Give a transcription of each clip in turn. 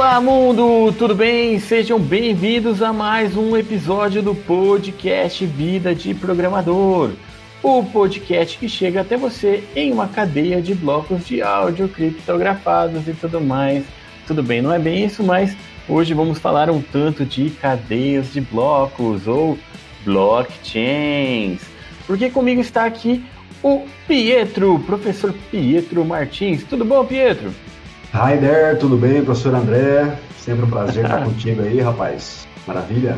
Olá, mundo! Tudo bem? Sejam bem-vindos a mais um episódio do podcast Vida de Programador. O podcast que chega até você em uma cadeia de blocos de áudio criptografados e tudo mais. Tudo bem, não é bem isso, mas hoje vamos falar um tanto de cadeias de blocos ou blockchains. Porque comigo está aqui o Pietro, professor Pietro Martins. Tudo bom, Pietro? Hi there, tudo bem, professor André? Sempre um prazer estar contigo aí, rapaz. Maravilha.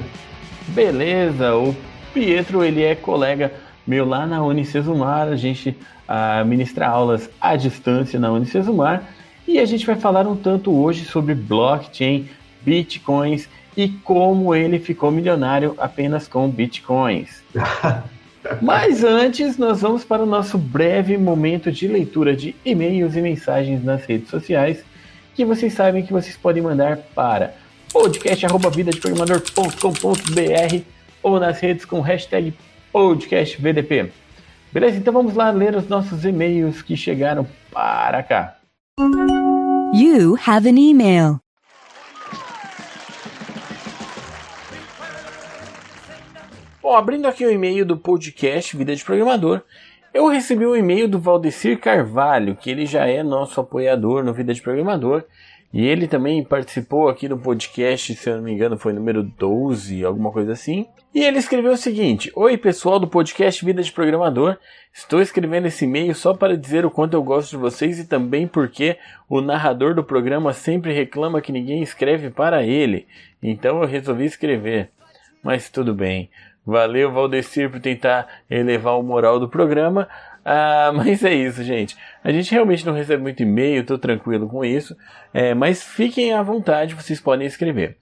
Beleza, o Pietro, ele é colega meu lá na Unicesumar, a gente uh, ministra aulas à distância na Unicesumar e a gente vai falar um tanto hoje sobre blockchain, bitcoins e como ele ficou milionário apenas com bitcoins. Mas antes, nós vamos para o nosso breve momento de leitura de e-mails e mensagens nas redes sociais, que vocês sabem que vocês podem mandar para podcast@vidadeprogramador.com.br ou nas redes com hashtag podcastvdp. Beleza? Então vamos lá ler os nossos e-mails que chegaram para cá. You have an email. Bom, abrindo aqui o e-mail do podcast Vida de Programador, eu recebi um e-mail do Valdecir Carvalho, que ele já é nosso apoiador no Vida de Programador, e ele também participou aqui no podcast, se eu não me engano, foi número 12, alguma coisa assim. E ele escreveu o seguinte: Oi, pessoal do podcast Vida de Programador. Estou escrevendo esse e-mail só para dizer o quanto eu gosto de vocês e também porque o narrador do programa sempre reclama que ninguém escreve para ele. Então eu resolvi escrever. Mas tudo bem. Valeu, Valdecir, por tentar elevar o moral do programa. Ah, mas é isso, gente. A gente realmente não recebe muito e-mail, tô tranquilo com isso. É, mas fiquem à vontade, vocês podem escrever.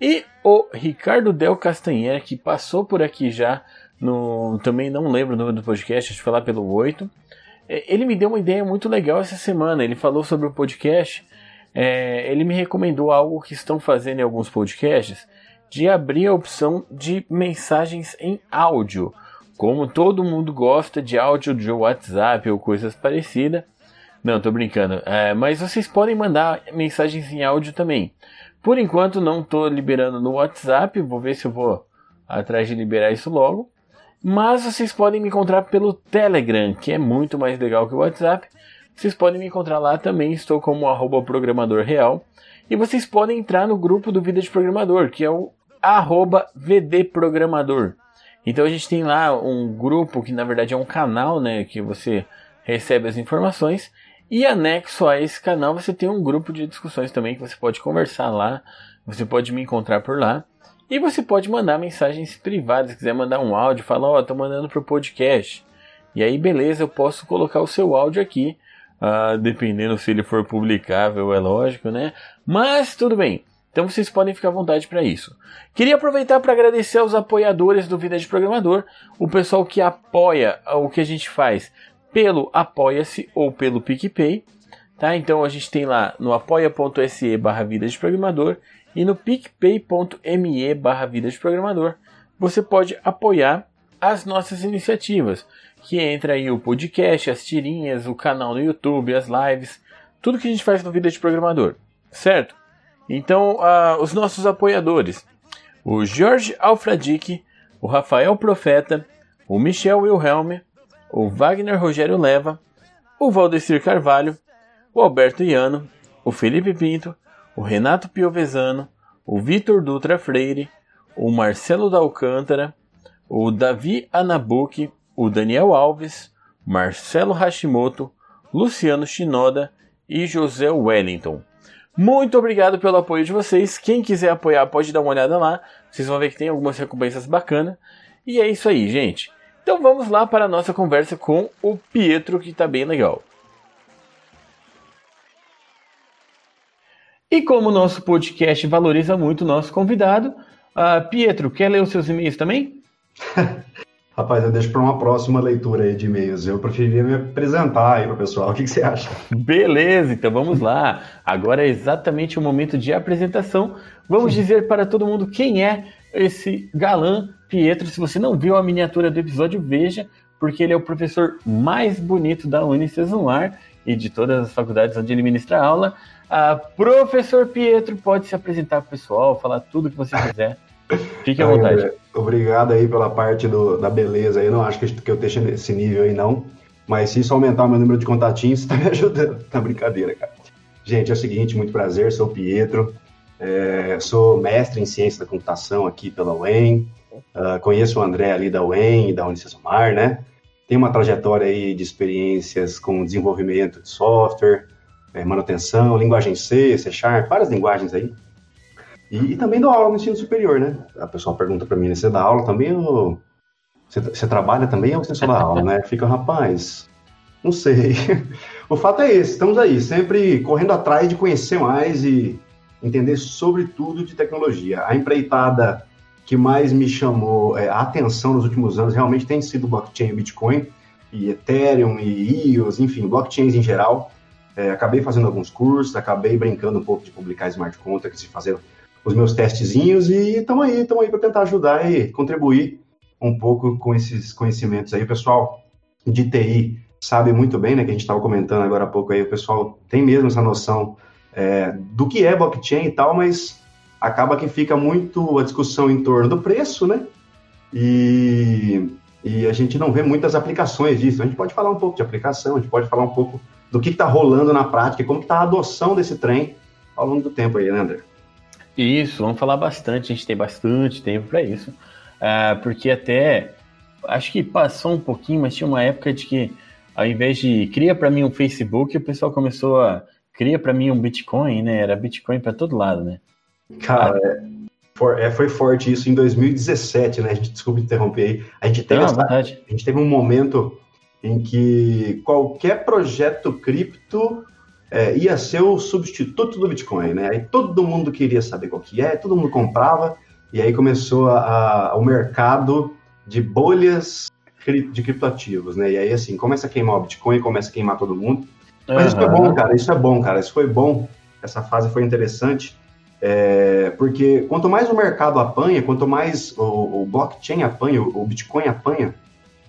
E o Ricardo Del Castanher, que passou por aqui já, no, também não lembro o nome do podcast, acho que foi lá pelo 8. É, ele me deu uma ideia muito legal essa semana. Ele falou sobre o podcast. É, ele me recomendou algo que estão fazendo em alguns podcasts de abrir a opção de mensagens em áudio. Como todo mundo gosta de áudio de WhatsApp ou coisas parecidas. Não, tô brincando. É, mas vocês podem mandar mensagens em áudio também. Por enquanto não estou liberando no WhatsApp, vou ver se eu vou atrás de liberar isso logo. Mas vocês podem me encontrar pelo Telegram, que é muito mais legal que o WhatsApp. Vocês podem me encontrar lá também, estou como arroba programador real. E vocês podem entrar no grupo do Vida de Programador, que é o vdprogramador. Então a gente tem lá um grupo que na verdade é um canal, né, que você recebe as informações e anexo a esse canal você tem um grupo de discussões também que você pode conversar lá, você pode me encontrar por lá e você pode mandar mensagens privadas, se quiser mandar um áudio, falar, ó, oh, tô mandando pro podcast. E aí beleza, eu posso colocar o seu áudio aqui, uh, dependendo se ele for publicável, é lógico, né? Mas tudo bem. Então vocês podem ficar à vontade para isso. Queria aproveitar para agradecer aos apoiadores do Vida de Programador, o pessoal que apoia o que a gente faz pelo Apoia-se ou pelo PicPay. Tá? Então a gente tem lá no apoia.se barra Vida de Programador e no picpay.me barra Vida de Programador. Você pode apoiar as nossas iniciativas, que entra aí o podcast, as tirinhas, o canal no YouTube, as lives, tudo que a gente faz no Vida de Programador, certo? Então, uh, os nossos apoiadores: o Jorge Alfradique, o Rafael Profeta, o Michel Wilhelm, o Wagner Rogério Leva, o Valdecir Carvalho, o Alberto Iano, o Felipe Pinto, o Renato Piovesano, o Vitor Dutra Freire, o Marcelo da Alcântara, o Davi Anabuki, o Daniel Alves, Marcelo Hashimoto, Luciano Shinoda e José Wellington. Muito obrigado pelo apoio de vocês. Quem quiser apoiar pode dar uma olhada lá. Vocês vão ver que tem algumas recompensas bacanas. E é isso aí, gente. Então vamos lá para a nossa conversa com o Pietro, que está bem legal. E como o nosso podcast valoriza muito o nosso convidado, uh, Pietro, quer ler os seus e-mails também? Rapaz, eu deixo para uma próxima leitura aí de e-mails. Eu preferiria me apresentar aí para o pessoal. O que, que, você acha? Beleza, então vamos lá. Agora é exatamente o momento de apresentação. Vamos dizer para todo mundo quem é esse galã Pietro. Se você não viu a miniatura do episódio, veja, porque ele é o professor mais bonito da Unicesumar e de todas as faculdades onde ele ministra aula. Uh, professor Pietro pode se apresentar para o pessoal, falar tudo que você quiser. Fique à vontade. Obrigado aí pela parte do, da beleza aí. Não acho que, que eu esteja nesse nível aí, não. Mas se isso aumentar o meu número de contatinhos, você tá me ajudando. Tá brincadeira, cara. Gente, é o seguinte, muito prazer, sou o Pietro. É, sou mestre em ciência da computação aqui pela UEM. Uh, conheço o André ali da UEM e da Unicesumar, né? Tenho uma trajetória aí de experiências com desenvolvimento de software, é, manutenção, linguagem C, C Sharp, várias linguagens aí. E, e, também dou aula no ensino superior, né? A pessoa pergunta para mim, você dá aula também ou... Você, você trabalha também ou você só dá aula, né? Fica, rapaz, não sei. o fato é esse, estamos aí, sempre correndo atrás de conhecer mais e entender sobre tudo de tecnologia. A empreitada que mais me chamou é, a atenção nos últimos anos realmente tem sido blockchain e Bitcoin, e Ethereum e EOS, enfim, blockchains em geral. É, acabei fazendo alguns cursos, acabei brincando um pouco de publicar smart contracts e fazer os meus testezinhos e estamos aí, estamos aí para tentar ajudar e contribuir um pouco com esses conhecimentos aí. O pessoal de TI sabe muito bem, né, que a gente estava comentando agora há pouco aí, o pessoal tem mesmo essa noção é, do que é blockchain e tal, mas acaba que fica muito a discussão em torno do preço, né? E, e a gente não vê muitas aplicações disso. A gente pode falar um pouco de aplicação, a gente pode falar um pouco do que está rolando na prática, como está a adoção desse trem ao longo do tempo aí, né, André? Isso, vamos falar bastante, a gente tem bastante tempo para isso, uh, porque até acho que passou um pouquinho, mas tinha uma época de que ao invés de cria para mim um Facebook, o pessoal começou a cria para mim um Bitcoin, né? Era Bitcoin para todo lado, né? Cara, é, é, foi forte isso em 2017, né? A gente, desculpa interromper aí. A gente teve, Não, essa, a gente teve um momento em que qualquer projeto cripto é, ia ser o substituto do Bitcoin, né? Aí todo mundo queria saber qual que é, todo mundo comprava, e aí começou a, a, o mercado de bolhas de criptoativos, né? E aí, assim, começa a queimar o Bitcoin, começa a queimar todo mundo. Mas uhum. isso é bom, cara, isso é bom, cara, isso foi bom. Essa fase foi interessante. É, porque quanto mais o mercado apanha, quanto mais o, o blockchain apanha, o, o Bitcoin apanha,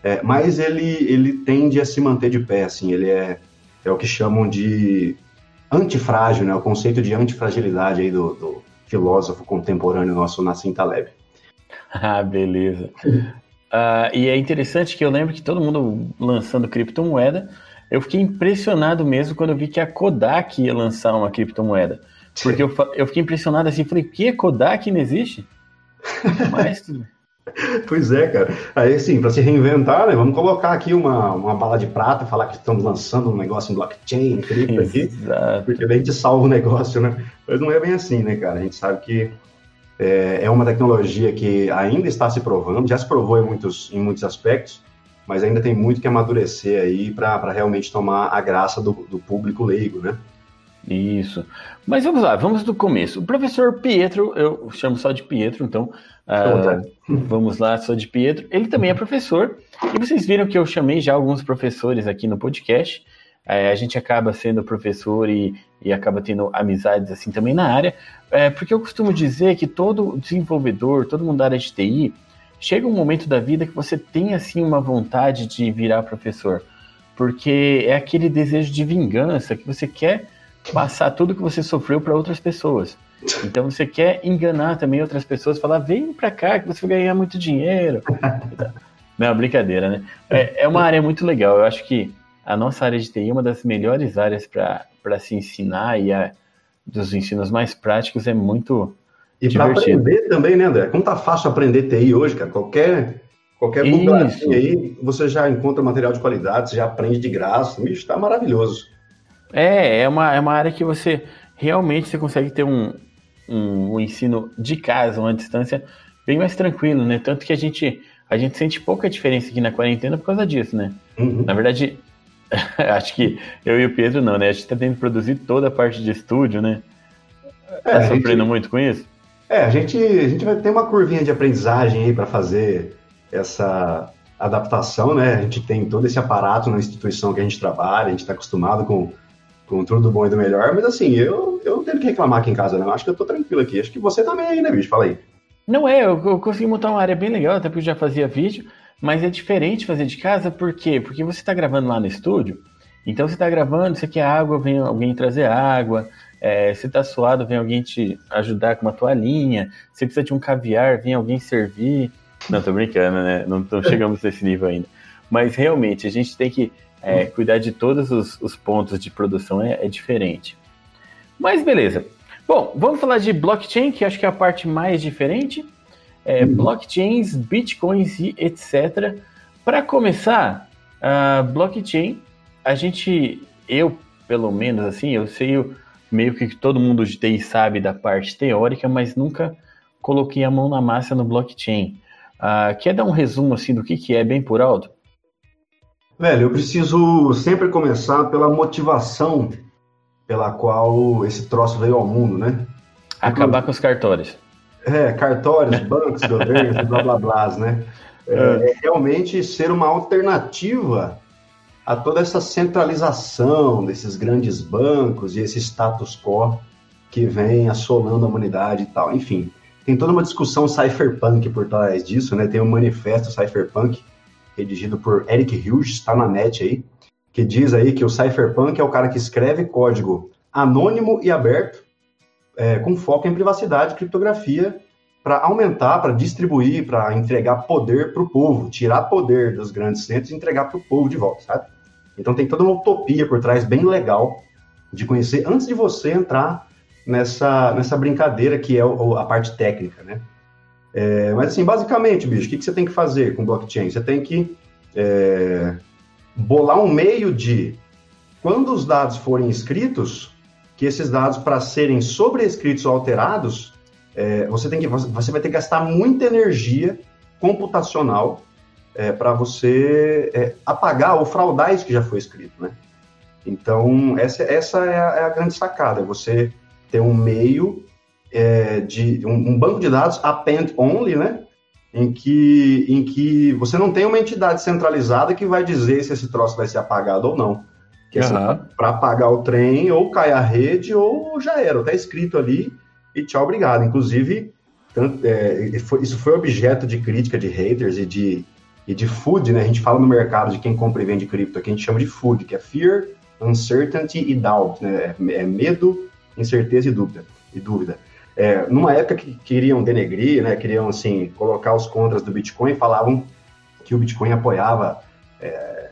é, mais ele, ele tende a se manter de pé, assim, ele é, é o que chamam de antifrágil, né, o conceito de antifragilidade aí do, do filósofo contemporâneo nosso, Nassim Taleb. Ah, beleza. uh, e é interessante que eu lembro que todo mundo lançando criptomoeda, eu fiquei impressionado mesmo quando eu vi que a Kodak ia lançar uma criptomoeda. Porque eu, eu fiquei impressionado assim, falei, que Kodak não existe? Mas Pois é, cara. Aí, assim, para se reinventar, né, vamos colocar aqui uma, uma bala de prata, falar que estamos lançando um negócio em blockchain, cripto aqui, porque daí a gente salva o negócio, né? Mas não é bem assim, né, cara? A gente sabe que é, é uma tecnologia que ainda está se provando, já se provou em muitos, em muitos aspectos, mas ainda tem muito que amadurecer aí para realmente tomar a graça do, do público leigo, né? Isso. Mas vamos lá, vamos do começo. O professor Pietro, eu chamo só de Pietro, então uh, vamos lá, só de Pietro. Ele também é professor, e vocês viram que eu chamei já alguns professores aqui no podcast. Uh, a gente acaba sendo professor e, e acaba tendo amizades assim também na área, uh, porque eu costumo dizer que todo desenvolvedor, todo mundo da área de TI, chega um momento da vida que você tem assim uma vontade de virar professor, porque é aquele desejo de vingança que você quer passar tudo que você sofreu para outras pessoas. Então você quer enganar também outras pessoas, falar, vem para cá que você vai ganhar muito dinheiro. Não, brincadeira, né? É, é, uma área muito legal. Eu acho que a nossa área de TI é uma das melhores áreas para se ensinar e a, dos ensinos mais práticos é muito e para aprender também, né, André? Como tá fácil aprender TI hoje, cara? Qualquer, qualquer aí, você já encontra material de qualidade, você já aprende de graça. Bicho, tá maravilhoso. É, é uma, é uma área que você realmente você consegue ter um, um, um, ensino de casa, uma distância bem mais tranquilo, né? Tanto que a gente, a gente sente pouca diferença aqui na quarentena por causa disso, né? Uhum. Na verdade, acho que eu e o Pedro não, né? A gente tá tendo que produzir toda a parte de estúdio, né? É, tá sofrendo gente, muito com isso? É, a gente, a gente vai ter uma curvinha de aprendizagem aí para fazer essa adaptação, né? A gente tem todo esse aparato na instituição que a gente trabalha, a gente está acostumado com com tudo bom e do melhor, mas assim, eu, eu não tenho que reclamar aqui em casa, não. Acho que eu tô tranquilo aqui. Acho que você também aí, né, bicho? Fala aí. Não é, eu, eu consegui montar uma área bem legal, até porque eu já fazia vídeo, mas é diferente fazer de casa, por quê? Porque você tá gravando lá no estúdio, Então você está gravando, você quer água, vem alguém trazer água. É, você está suado, vem alguém te ajudar com uma toalhinha. Você precisa de um caviar, vem alguém servir. Não, tô brincando, né? Não, não chegamos nesse nível ainda. Mas realmente, a gente tem que é, cuidar de todos os, os, pontos de produção, é, é diferente. Mas beleza. Bom, vamos falar de blockchain, que acho que é a parte mais diferente. É, uhum. Blockchains, bitcoins e etc. Para começar, a blockchain, a gente, eu pelo menos assim, eu sei meio que todo mundo de TI sabe da parte teórica, mas nunca coloquei a mão na massa no blockchain. Uh, quer dar um resumo assim do que, que é bem por alto? Velho, eu preciso sempre começar pela motivação pela qual esse troço veio ao mundo, né? Acabar com os cartórios. É, cartórios, bancos, governos, blá blá blá, né? É, é, realmente ser uma alternativa a toda essa centralização desses grandes bancos e esse status quo que vem assolando a humanidade e tal. Enfim, tem toda uma discussão cypherpunk por trás disso, né? Tem um manifesto cypherpunk redigido por Eric Hughes, está na net aí, que diz aí que o cypherpunk é o cara que escreve código anônimo e aberto, é, com foco em privacidade criptografia, para aumentar, para distribuir, para entregar poder para o povo, tirar poder dos grandes centros e entregar para o povo de volta, sabe? Então tem toda uma utopia por trás bem legal de conhecer antes de você entrar nessa, nessa brincadeira que é a parte técnica, né? É, mas assim, basicamente, bicho, o que, que você tem que fazer com blockchain? Você tem que é, bolar um meio de quando os dados forem escritos, que esses dados para serem sobrescritos ou alterados, é, você tem que você vai ter que gastar muita energia computacional é, para você é, apagar ou fraudar isso que já foi escrito, né? Então, essa, essa é, a, é a grande sacada, você ter um meio é, de um, um, banco de dados append only, né? Em que, em que você não tem uma entidade centralizada que vai dizer se esse troço vai ser apagado ou não. Que uhum. é para apagar o trem, ou cai a rede, ou já era, está escrito ali e tchau, obrigado. Inclusive, tanto, é, isso foi objeto de crítica de haters e de e de food, né? A gente fala no mercado de quem compra e vende cripto, que a gente chama de food, que é fear, uncertainty e doubt, né? É, é medo, incerteza e dúvida. E dúvida. É, numa época que queriam denegrir, né? Queriam assim colocar os contras do Bitcoin, falavam que o Bitcoin apoiava é,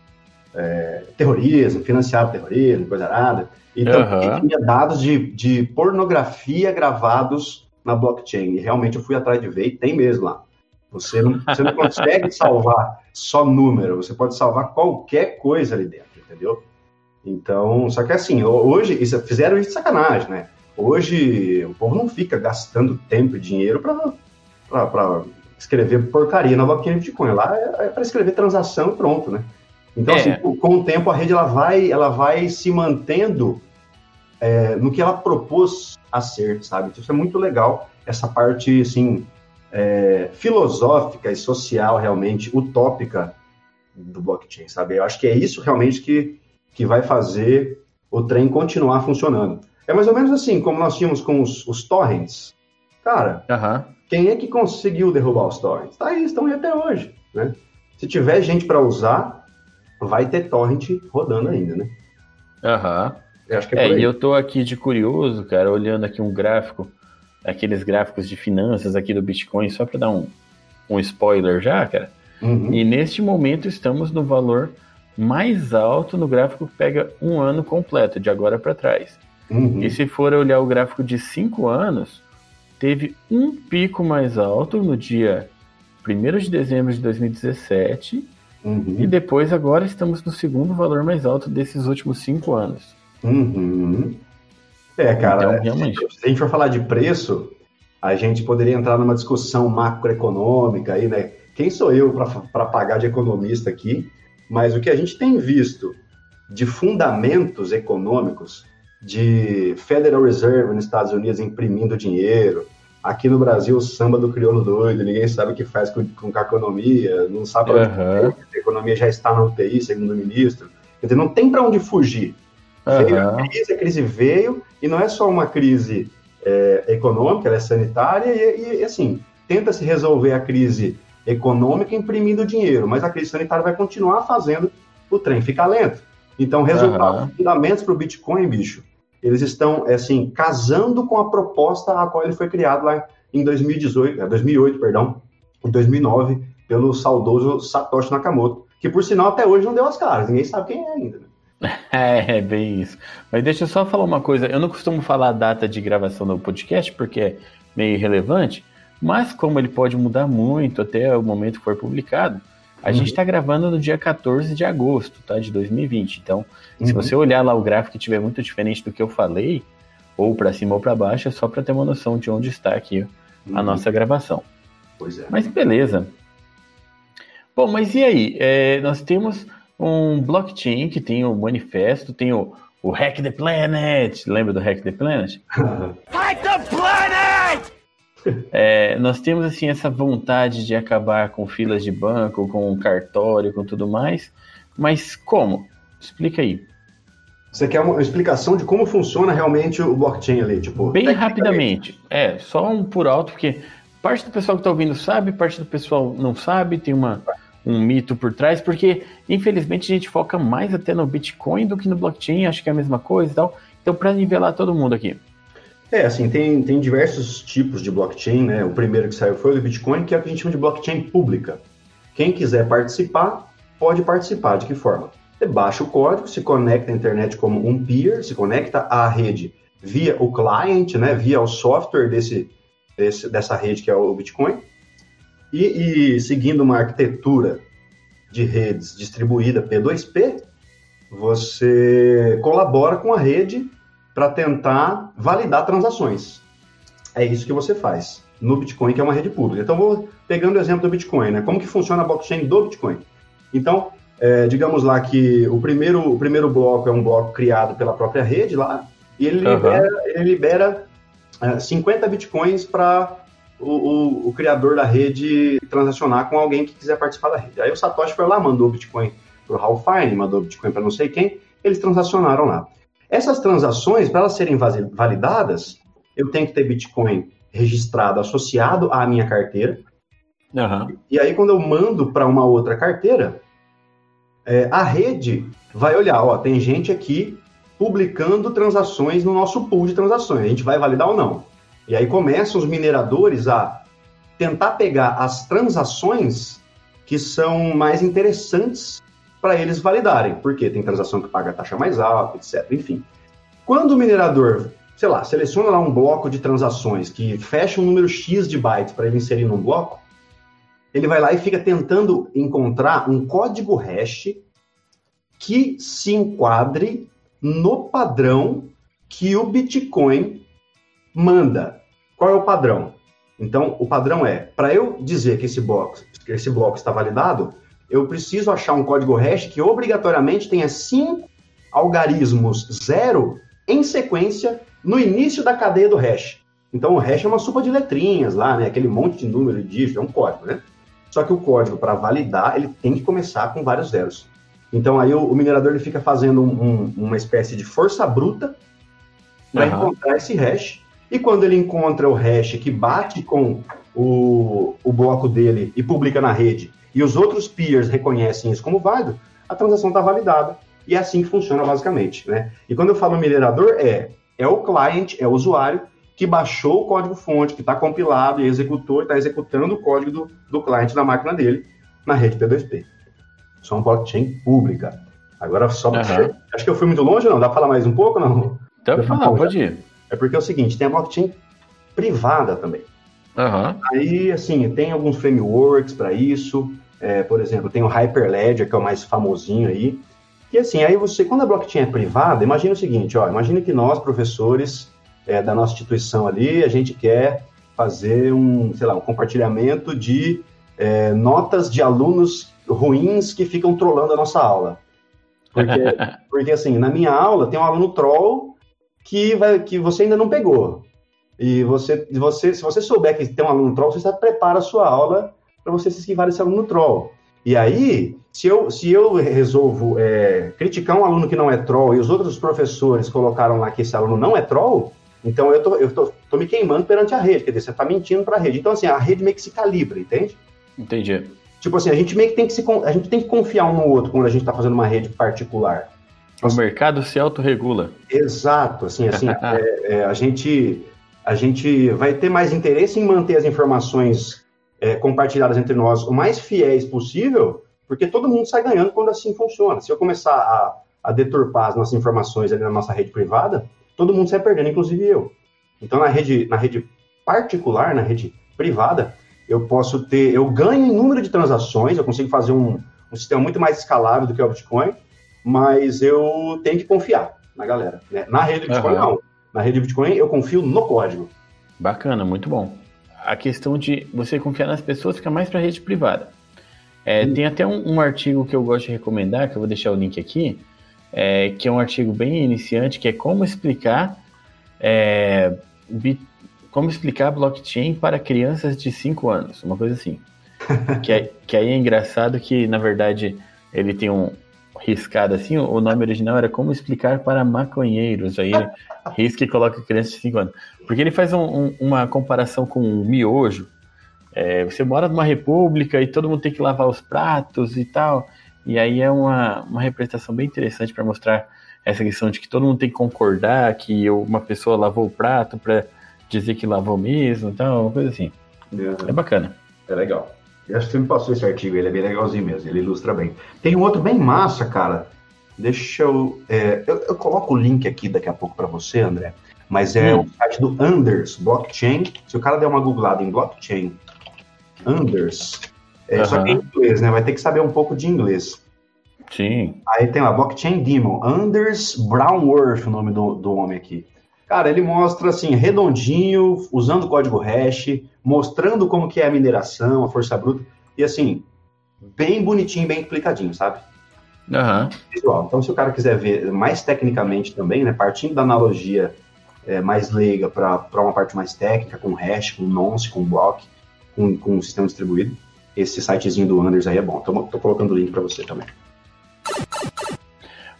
é, terrorismo, financiava terrorismo, coisa nada. Então uhum. tinha dados de, de pornografia gravados na blockchain. E realmente eu fui atrás de ver e tem mesmo lá. Você não, você não consegue salvar só número, você pode salvar qualquer coisa ali dentro, entendeu? Então, só que assim, hoje, isso, fizeram isso de sacanagem, né? Hoje, o povo não fica gastando tempo e dinheiro para escrever porcaria na blockchain de Bitcoin. Lá é, é para escrever transação e pronto, né? Então, é. assim, com o tempo, a rede ela vai, ela vai se mantendo é, no que ela propôs a ser, sabe? Então, isso é muito legal, essa parte, assim, é, filosófica e social, realmente, utópica do blockchain, sabe? Eu acho que é isso realmente que, que vai fazer o trem continuar funcionando. É mais ou menos assim, como nós tínhamos com os, os torrents. Cara, uhum. quem é que conseguiu derrubar os torrents? Tá aí, estão aí até hoje, né? Se tiver gente para usar, vai ter torrent rodando ainda, né? Aham. Uhum. Eu acho que é, é e eu tô aqui de curioso, cara, olhando aqui um gráfico aqueles gráficos de finanças aqui do Bitcoin, só para dar um, um spoiler já, cara. Uhum. E neste momento estamos no valor mais alto no gráfico que pega um ano completo, de agora para trás. Uhum. E se for olhar o gráfico de cinco anos, teve um pico mais alto no dia 1 de dezembro de 2017, uhum. e depois agora estamos no segundo valor mais alto desses últimos cinco anos. Uhum. É, cara, então, se a gente for falar de preço, a gente poderia entrar numa discussão macroeconômica aí, né? Quem sou eu para pagar de economista aqui? Mas o que a gente tem visto de fundamentos econômicos, de Federal Reserve nos Estados Unidos imprimindo dinheiro, aqui no Brasil o samba do crioulo doido, ninguém sabe o que faz com, com a economia, não sabe uhum. onde a economia já está na UTI, segundo o ministro. Quer dizer, não tem para onde fugir. Uhum. Veio a crise, a crise veio, e não é só uma crise é, econômica, ela é sanitária, e, e assim, tenta-se resolver a crise econômica imprimindo dinheiro, mas a crise sanitária vai continuar fazendo o trem ficar lento. Então, resultado, uhum. fundamentos para o Bitcoin, bicho, eles estão, é assim, casando com a proposta a qual ele foi criado lá em 2018, 2008, é, perdão, em 2009, pelo saudoso Satoshi Nakamoto, que por sinal até hoje não deu as caras, ninguém sabe quem é ainda. Né? É, é bem isso. Mas deixa eu só falar uma coisa, eu não costumo falar a data de gravação do podcast porque é meio irrelevante, mas como ele pode mudar muito até o momento que for publicado, a uhum. gente está gravando no dia 14 de agosto, tá? De 2020. Então, uhum. se você olhar lá o gráfico e tiver muito diferente do que eu falei, ou para cima ou para baixo, é só para ter uma noção de onde está aqui uhum. a nossa gravação. Pois é. Mas beleza. Bom, mas e aí? É, nós temos um blockchain que tem o manifesto, tem o, o Hack the Planet. Lembra do Hack the Planet? Hack the Planet! É, nós temos assim essa vontade de acabar com filas de banco, com cartório, com tudo mais, mas como? Explica aí. Você quer uma explicação de como funciona realmente o blockchain ali, tipo? Bem rapidamente. É, só um por alto, porque parte do pessoal que está ouvindo sabe, parte do pessoal não sabe, tem uma, um mito por trás, porque infelizmente a gente foca mais até no Bitcoin do que no blockchain, acho que é a mesma coisa e tal. Então, para nivelar todo mundo aqui. É, assim, tem, tem diversos tipos de blockchain, né? O primeiro que saiu foi o do Bitcoin, que é o que a gente chama de blockchain pública. Quem quiser participar, pode participar. De que forma? Você baixa o código, se conecta à internet como um peer, se conecta à rede via o client, né? Via o software desse, desse dessa rede que é o Bitcoin. E, e seguindo uma arquitetura de redes distribuída P2P, você colabora com a rede para tentar validar transações. É isso que você faz no Bitcoin, que é uma rede pública. Então, vou pegando o exemplo do Bitcoin, né? Como que funciona a blockchain do Bitcoin? Então, é, digamos lá que o primeiro, o primeiro bloco é um bloco criado pela própria rede lá, e ele uhum. libera, ele libera é, 50 Bitcoins para o, o, o, criador da rede transacionar com alguém que quiser participar da rede. Aí o Satoshi foi lá, mandou Bitcoin para o Ralph Fine, mandou Bitcoin para não sei quem, eles transacionaram lá. Essas transações, para elas serem validadas, eu tenho que ter Bitcoin registrado, associado à minha carteira. Uhum. E aí, quando eu mando para uma outra carteira, é, a rede vai olhar, ó, tem gente aqui publicando transações no nosso pool de transações. A gente vai validar ou não? E aí começam os mineradores a tentar pegar as transações que são mais interessantes para eles validarem, porque tem transação que paga taxa mais alta, etc. Enfim. Quando o minerador, sei lá, seleciona lá um bloco de transações que fecha um número X de bytes para ele inserir num bloco, ele vai lá e fica tentando encontrar um código hash que se enquadre no padrão que o Bitcoin manda. Qual é o padrão? Então, o padrão é, para eu dizer que esse bloco, que esse bloco está validado, eu preciso achar um código hash que obrigatoriamente tenha cinco algarismos zero em sequência no início da cadeia do hash. Então o hash é uma sopa de letrinhas lá, né? Aquele monte de número de dígito, é um código, né? Só que o código, para validar, ele tem que começar com vários zeros. Então aí o, o minerador ele fica fazendo um, um, uma espécie de força bruta para uhum. encontrar esse hash. E quando ele encontra o hash que bate com o, o bloco dele e publica na rede e os outros peers reconhecem isso como válido, a transação está validada. E é assim que funciona basicamente. Né? E quando eu falo minerador, é, é o client, é o usuário que baixou o código-fonte, que está compilado e executou, está executando o código do, do cliente na máquina dele, na rede P2P. Isso é uma blockchain pública. Agora, só uhum. Acho que eu fui muito longe, não? Dá para falar mais um pouco, não? Dá para falar, pode ir. É porque é o seguinte, tem a blockchain privada também. Uhum. Aí, assim, tem alguns frameworks para isso. É, por exemplo, tem o Hyperledger, que é o mais famosinho aí. E assim, aí você, quando a blockchain é privada, imagina o seguinte, ó, imagina que nós, professores é, da nossa instituição ali, a gente quer fazer um, sei lá, um compartilhamento de é, notas de alunos ruins que ficam trollando a nossa aula. Porque, porque assim, na minha aula tem um aluno troll que, vai, que você ainda não pegou. E você, você, se você souber que tem um aluno troll, você já prepara a sua aula para você se esquivar desse aluno troll. E aí, se eu, se eu resolvo é, criticar um aluno que não é troll e os outros professores colocaram lá que esse aluno não é troll, então eu tô, eu tô, tô me queimando perante a rede, quer dizer, você está mentindo para a rede. Então, assim, a rede meio que se calibra, entende? Entendi. Tipo assim, a gente meio que tem que, se, a gente tem que confiar um no outro quando a gente está fazendo uma rede particular. O mercado se autorregula. Exato, assim, assim, é, é, a gente a gente vai ter mais interesse em manter as informações é, compartilhadas entre nós o mais fiéis possível, porque todo mundo sai ganhando quando assim funciona. Se eu começar a, a deturpar as nossas informações ali na nossa rede privada, todo mundo sai perdendo, inclusive eu. Então, na rede, na rede particular, na rede privada, eu posso ter, eu ganho em número de transações, eu consigo fazer um, um sistema muito mais escalável do que o Bitcoin, mas eu tenho que confiar na galera. Né? Na rede Bitcoin, uhum. não. Na rede Bitcoin, eu confio no código. Bacana, muito bom. A questão de você confiar nas pessoas fica mais para rede privada. É. Tem até um, um, artigo que eu gosto de recomendar, que eu vou deixar o link aqui, é, que é um artigo bem iniciante, que é como explicar é, como explicar blockchain para crianças de 5 anos, uma coisa assim. que, é, que aí é engraçado que, na verdade, ele tem um riscado assim, o nome original era Como Explicar para Maconheiros, aí ele risca e coloca crianças de 5 anos. Porque ele faz um, um, uma comparação com o miojo, é, você mora numa república e todo mundo tem que lavar os pratos e tal, e aí é uma, uma representação bem interessante para mostrar essa questão de que todo mundo tem que concordar que uma pessoa lavou o prato para dizer que lavou mesmo, então, uma coisa assim. Uhum. É bacana. É legal. Eu acho que você me passou esse artigo, ele é bem legalzinho mesmo, ele ilustra bem. Tem um outro bem massa, cara. Deixa eu. É, eu, eu, coloco o link aqui daqui a pouco para você, André. Mas é hum. o site do Anders Blockchain. Se o cara der uma googlada em blockchain, Anders. É, uhum. Só que em inglês, né? Vai ter que saber um pouco de inglês. Sim. Aí tem lá, Blockchain Demon. Anders Brownworth, o nome do, do homem aqui. Cara, ele mostra assim, redondinho, usando o código hash, mostrando como que é a mineração, a força bruta, e assim, bem bonitinho, bem explicadinho, sabe? Uhum. Visual. Então, se o cara quiser ver mais tecnicamente também, né, partindo da analogia é, mais leiga para uma parte mais técnica, com hash, com nonce, com block, com, com um sistema distribuído, esse sitezinho do Anders aí é bom. Tô, tô colocando o link para você também.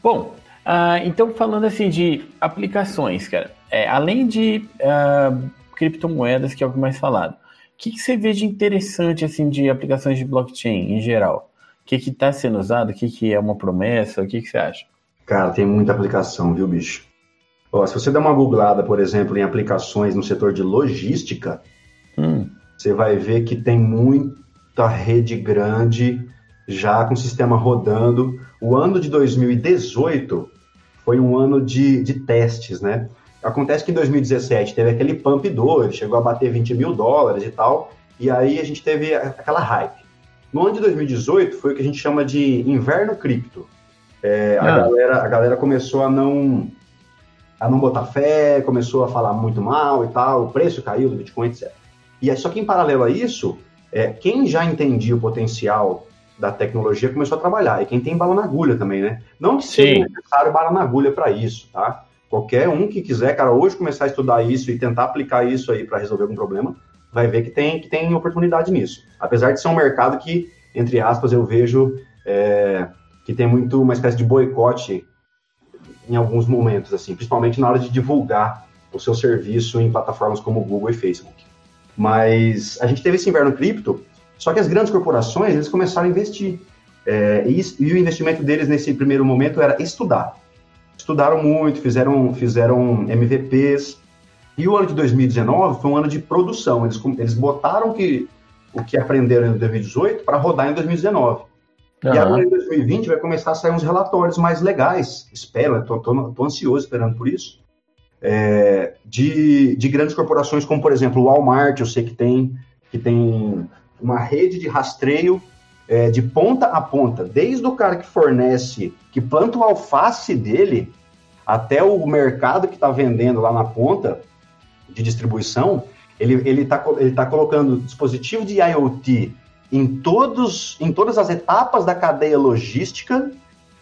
Bom, uh, então falando assim de aplicações, cara, é, além de uh, criptomoedas, que é o que mais falado, o que, que, você vê de interessante assim de aplicações de blockchain em geral? O que está sendo usado? O que, que é uma promessa? O que, que você acha? Cara, tem muita aplicação, viu, bicho? Ó, se você der uma googlada, por exemplo, em aplicações no setor de logística, hum. você vai ver que tem muita rede grande já com o sistema rodando. O ano de 2018 foi um ano de, de testes, né? Acontece que em 2017 teve aquele pump 2, chegou a bater 20 mil dólares e tal, e aí a gente teve aquela hype. No ano de 2018 foi o que a gente chama de inverno cripto. É, a, ah. galera, a galera começou a não, a não botar fé, começou a falar muito mal e tal, o preço caiu do Bitcoin, etc. E só que em paralelo a isso, é, quem já entendia o potencial da tecnologia começou a trabalhar, e quem tem bala na agulha também, né? Não que seja Sim. necessário bala na agulha para isso, tá? Qualquer um que quiser, cara, hoje começar a estudar isso e tentar aplicar isso aí para resolver algum problema, vai ver que tem, que tem oportunidade nisso. Apesar de ser um mercado que, entre aspas, eu vejo é, que tem muito uma espécie de boicote em alguns momentos, assim, principalmente na hora de divulgar o seu serviço em plataformas como Google e Facebook. Mas a gente teve esse inverno cripto, só que as grandes corporações eles começaram a investir. É, e, e o investimento deles nesse primeiro momento era estudar estudaram muito, fizeram, fizeram MVPs. E o ano de 2019 foi um ano de produção. Eles, eles botaram que, o que aprenderam em 2018 para rodar em 2019. Uhum. E agora em 2020 vai começar a sair uns relatórios mais legais. Espero, estou ansioso esperando por isso. É, de, de grandes corporações como, por exemplo, o Walmart, eu sei que tem, que tem uma rede de rastreio é, de ponta a ponta, desde o cara que fornece, que planta o alface dele, até o mercado que está vendendo lá na ponta de distribuição, ele está ele tá colocando dispositivo de IoT em, todos, em todas as etapas da cadeia logística,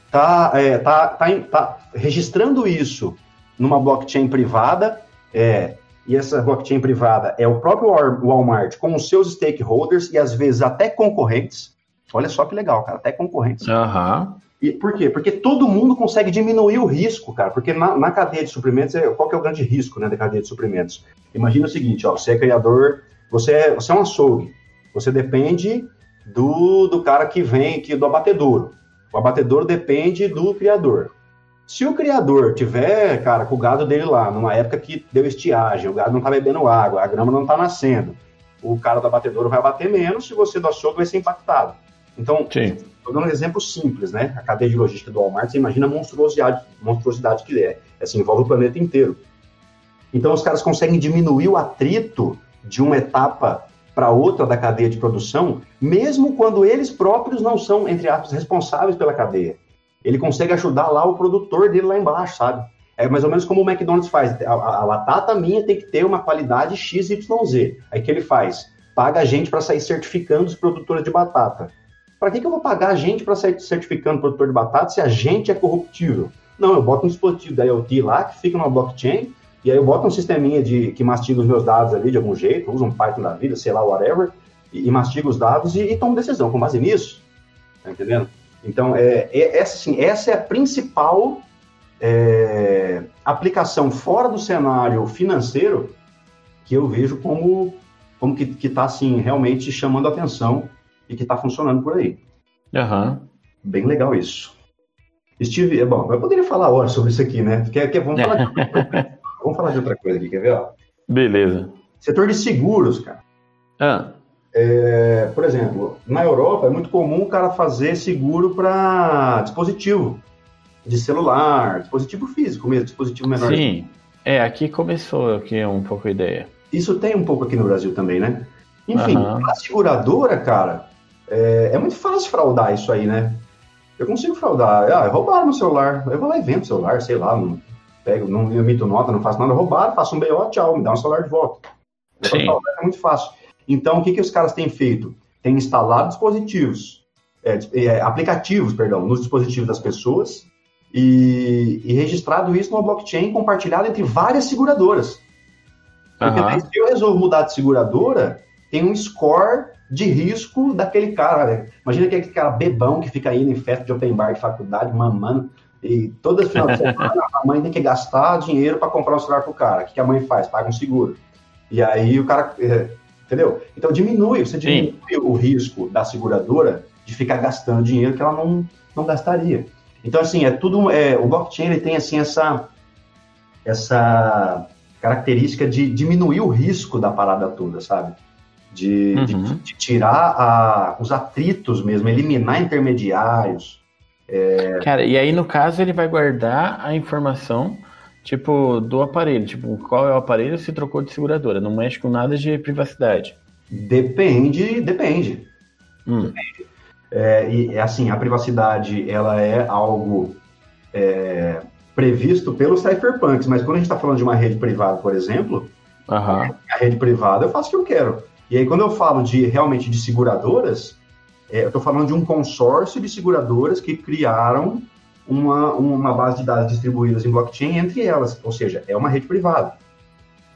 está é, tá, tá, tá registrando isso numa blockchain privada, é, e essa blockchain privada é o próprio Walmart com os seus stakeholders e às vezes até concorrentes, Olha só que legal, cara, até concorrentes. Uhum. E por quê? Porque todo mundo consegue diminuir o risco, cara. Porque na, na cadeia de suprimentos, é, qual que é o grande risco né, da cadeia de suprimentos? Imagina o seguinte, ó, você é criador, você é, você é um açougue. Você depende do, do cara que vem, que, do abatedouro. O abatedouro depende do criador. Se o criador tiver, cara, com o gado dele lá, numa época que deu estiagem, o gado não tá bebendo água, a grama não tá nascendo, o cara da batedora vai bater menos, se você do açougue vai ser impactado. Então, estou dando um exemplo simples, né? A cadeia de logística do Walmart, você imagina a monstruosidade, monstruosidade que é. Assim, envolve o planeta inteiro. Então, os caras conseguem diminuir o atrito de uma etapa para outra da cadeia de produção, mesmo quando eles próprios não são, entre aspas, responsáveis pela cadeia. Ele consegue ajudar lá o produtor dele lá embaixo, sabe? É mais ou menos como o McDonald's faz. A, a, a batata minha tem que ter uma qualidade XYZ. Aí que ele faz? Paga a gente para sair certificando os produtores de batata. Para que, que eu vou pagar a gente para sair certificando o produtor de batata se a gente é corruptível? Não, eu boto um dispositivo da IoT lá que fica numa blockchain e aí eu boto um sisteminha de, que mastiga os meus dados ali de algum jeito, uso um Python da vida, sei lá, whatever, e, e mastiga os dados e, e tomo decisão com base nisso. Tá entendendo? Então, é, é, essa, assim, essa é a principal é, aplicação fora do cenário financeiro que eu vejo como, como que está assim, realmente chamando atenção e que está funcionando por aí. Uhum. Bem legal isso. Steve, é bom, eu poderia falar horas sobre isso aqui, né? Quer, quer, vamos, falar de, vamos falar de outra coisa aqui, quer ver? Ó? Beleza. Setor de seguros, cara. Ah. É, por exemplo, na Europa é muito comum o cara fazer seguro para dispositivo de celular, dispositivo físico mesmo, dispositivo menor. Sim, é, aqui começou aqui um pouco a ideia. Isso tem um pouco aqui no Brasil também, né? Enfim, uhum. a seguradora, cara, é, é, muito fácil fraudar isso aí, né? Eu consigo fraudar. Ah, roubaram meu celular. Eu vou lá e vendo o celular, sei lá, não, pego, não emito nota, não faço nada, roubaram, faço um BO, tchau, me dá um celular de volta. Sim. É muito fácil. Então, o que, que os caras têm feito? Tem instalado dispositivos, é, é, aplicativos, perdão, nos dispositivos das pessoas e, e, registrado isso numa blockchain compartilhada entre várias seguradoras. Porque uhum. se eu resolvo mudar de seguradora, tem um score de risco daquele cara. Né? Imagina aquele cara bebão que fica indo em festa de open bar de faculdade, mamando, e todas as final de semana a mãe tem que gastar dinheiro para comprar um celular pro cara. O que a mãe faz? Paga um seguro. E aí o cara é, Entendeu? Então diminui, você diminui Sim. o risco da seguradora de ficar gastando dinheiro que ela não, não gastaria. Então, assim, é tudo. É, o blockchain ele tem assim essa, essa característica de diminuir o risco da parada toda, sabe? De, uhum. de, de tirar a, os atritos mesmo, eliminar intermediários. É... Cara, e aí no caso ele vai guardar a informação Tipo, do aparelho. Tipo, qual é o aparelho se trocou de seguradora. Não mexe com nada de privacidade. Depende, depende. Hum. Depende. É, e assim, a privacidade ela é algo é, previsto pelos cypherpunks, mas quando a gente está falando de uma rede privada, por exemplo, uhum. a rede privada eu faço o que eu quero. E aí, quando eu falo de realmente de seguradoras, é, eu estou falando de um consórcio de seguradoras que criaram uma, uma base de dados distribuídas em blockchain entre elas, ou seja, é uma rede privada.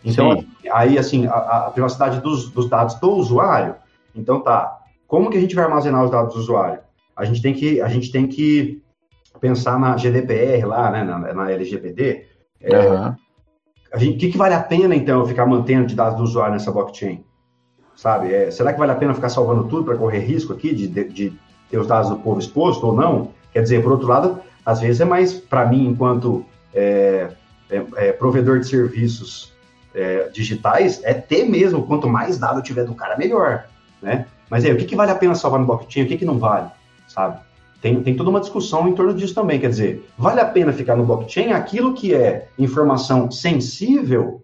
Então, Sim. aí, assim, a, a privacidade dos, dos, dados do usuário, então tá, como que a gente vai armazenar os dados do usuário? A gente tem que, a gente tem que pensar na GDPR lá, né, na, na LGPD, é, uhum. o que, que vale a pena, então, ficar mantendo de dados do usuário nessa blockchain? Sabe, é, será que vale a pena ficar salvando tudo para correr risco aqui de, de, de ter os dados do povo exposto ou não? Quer dizer, por outro lado, às vezes é mais, para mim, enquanto é, é, é, provedor de serviços é, digitais, é ter mesmo, quanto mais dado eu tiver do cara, melhor, né? Mas aí, o que, que vale a pena salvar no blockchain, o que, que não vale, sabe? Tem, tem toda uma discussão em torno disso também, quer dizer, vale a pena ficar no blockchain aquilo que é informação sensível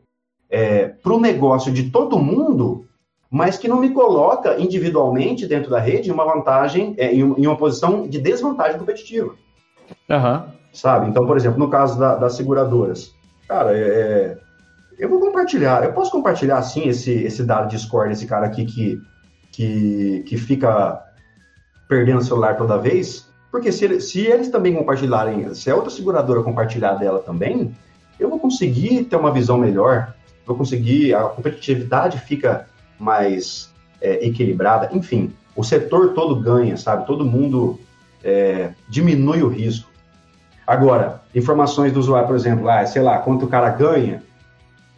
é, para o negócio de todo mundo, mas que não me coloca individualmente dentro da rede em uma vantagem, é, em, em uma posição de desvantagem competitiva. Uhum. Sabe? Então, por exemplo, no caso da, das seguradoras, cara, é, é, eu vou compartilhar, eu posso compartilhar sim esse, esse dado de score desse cara aqui que, que, que fica perdendo o celular toda vez, porque se, se eles também compartilharem, se a outra seguradora compartilhar dela também, eu vou conseguir ter uma visão melhor, vou conseguir, a competitividade fica mais é, equilibrada, enfim, o setor todo ganha, sabe? Todo mundo é, diminui o risco. Agora, informações do usuário, por exemplo, ah, sei lá, quanto o cara ganha,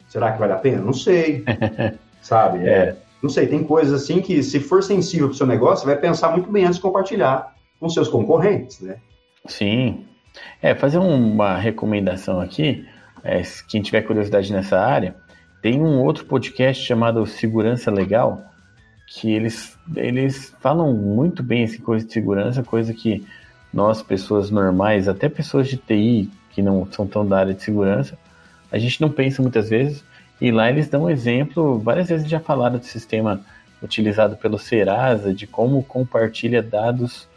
será que vale a pena? Não sei, sabe? É. é, não sei, tem coisas assim que, se for sensível para o seu negócio, você vai pensar muito bem antes de compartilhar com seus concorrentes, né? Sim. É, fazer uma recomendação aqui, é, quem tiver curiosidade nessa área, tem um outro podcast chamado Segurança Legal, que eles, eles falam muito bem essa coisa de segurança, coisa que nós, pessoas normais, até pessoas de TI que não são tão da área de segurança, a gente não pensa muitas vezes. E lá eles dão um exemplo, várias vezes já falaram do sistema utilizado pelo Serasa, de como compartilha dados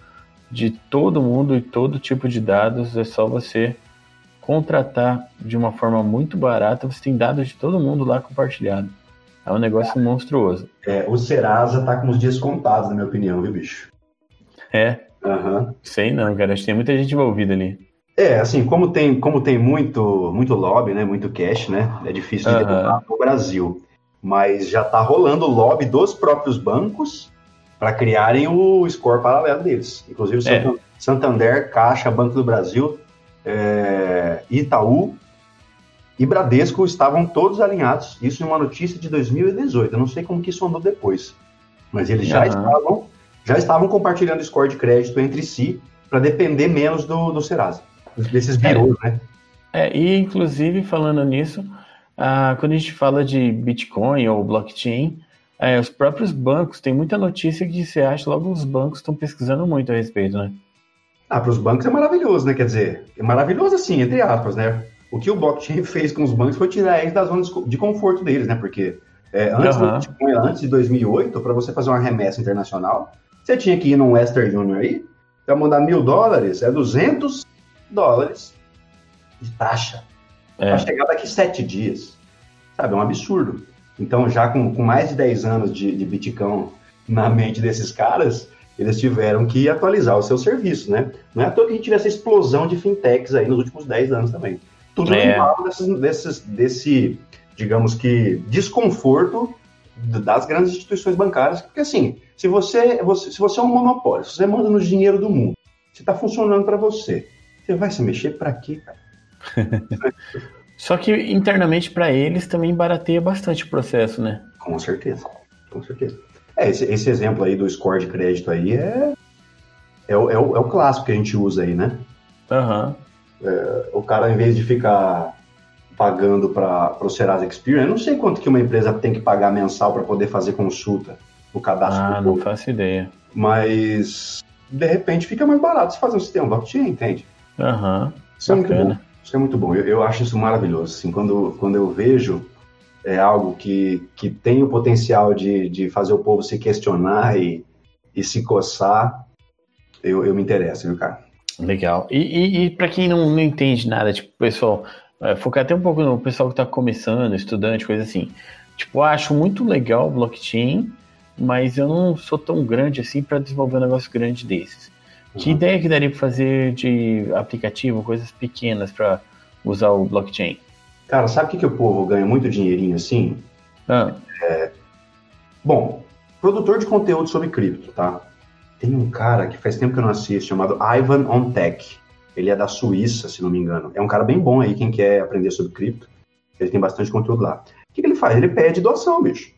de todo mundo e todo tipo de dados, é só você contratar de uma forma muito barata, você tem dados de todo mundo lá compartilhado. É um negócio monstruoso. É, o Serasa tá com os dias contados, na minha opinião, viu, bicho? É. Uhum. Sei não, cara. Acho que tem muita gente envolvida ali. É, assim, como tem, como tem muito, muito lobby, né? Muito cash, né? É difícil de derrubar no Brasil. Mas já tá rolando o lobby dos próprios bancos para criarem o score paralelo deles. Inclusive é. Santander, Caixa, Banco do Brasil, é, Itaú e Bradesco estavam todos alinhados. Isso em uma notícia de 2018. Eu não sei como que isso andou depois. Mas eles já, uhum. estavam, já estavam compartilhando score de crédito entre si para depender menos do, do Serasa, desses birôs, é. né? É, e inclusive falando nisso, ah, quando a gente fala de Bitcoin ou blockchain, é, os próprios bancos, tem muita notícia que você acha, logo os bancos estão pesquisando muito a respeito, né? Ah, para os bancos é maravilhoso, né? Quer dizer, é maravilhoso assim, entre aspas, né? O que o blockchain fez com os bancos foi tirar eles da zona de conforto deles, né? Porque é, antes, uhum. do Bitcoin, antes de 2008, para você fazer uma remessa internacional, você tinha que ir num Western Union aí, para mandar mil dólares, é 200 dólares de taxa. É. Para chegar daqui sete dias. Sabe, é um absurdo. Então, já com, com mais de 10 anos de, de Bitcoin na mente desses caras, eles tiveram que atualizar o seu serviço, né? Não é à toa que a gente tivesse essa explosão de fintechs aí nos últimos 10 anos também. Tudo é. normal desses, desses, desse, digamos que, desconforto das grandes instituições bancárias, porque assim, se você, você, se você é um monopólio, se você manda no dinheiro do mundo, se está funcionando para você, você vai se mexer para quê, cara? Só que internamente para eles também barateia bastante o processo, né? Com certeza, com certeza. É, esse, esse exemplo aí do score de crédito aí é, é, o, é, o, é o clássico que a gente usa aí, né? Aham. Uhum. É, o cara, em vez de ficar pagando para o Serasa Experience, eu não sei quanto que uma empresa tem que pagar mensal para poder fazer consulta, o cadastro. Ah, não faço ideia. Mas, de repente, fica mais barato se fazer um sistema blockchain, entende? Aham. Uhum. Isso Bacana. é muito bom. Isso é muito bom. Eu, eu acho isso maravilhoso. Assim, quando, quando eu vejo é, algo que, que tem o potencial de, de fazer o povo se questionar e, e se coçar, eu, eu me interesso, viu, cara? Legal. E, e, e para quem não, não entende nada, tipo, pessoal, é, focar até um pouco no pessoal que está começando, estudante, coisa assim. Tipo, acho muito legal o blockchain, mas eu não sou tão grande assim para desenvolver um negócio grande desses. Que ideia que daria para fazer de aplicativo, coisas pequenas para usar o blockchain? Cara, sabe o que, que o povo ganha muito dinheirinho assim? Ah. É... Bom, produtor de conteúdo sobre cripto, tá? Tem um cara que faz tempo que eu não assisto, chamado Ivan on Tech. Ele é da Suíça, se não me engano. É um cara bem bom aí, quem quer aprender sobre cripto. Ele tem bastante conteúdo lá. O que, que ele faz? Ele pede doação, bicho.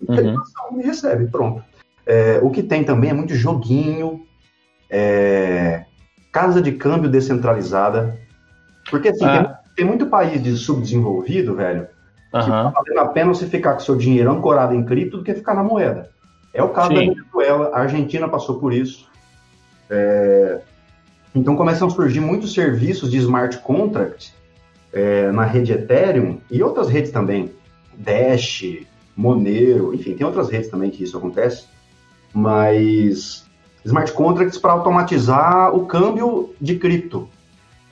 Ele uhum. pede doação e recebe, pronto. É, o que tem também é muito joguinho, é, casa de câmbio descentralizada. Porque assim, ah. tem, tem, muito país de subdesenvolvido, velho, que uhum. tá valendo a pena você ficar com seu dinheiro ancorado em cripto do que ficar na moeda. É o caso Sim. da Venezuela, a Argentina passou por isso. É, então começam a surgir muitos serviços de smart contract é, na rede Ethereum e outras redes também. Dash, Monero, enfim, tem outras redes também que isso acontece. Mas smart contracts para automatizar o câmbio de cripto.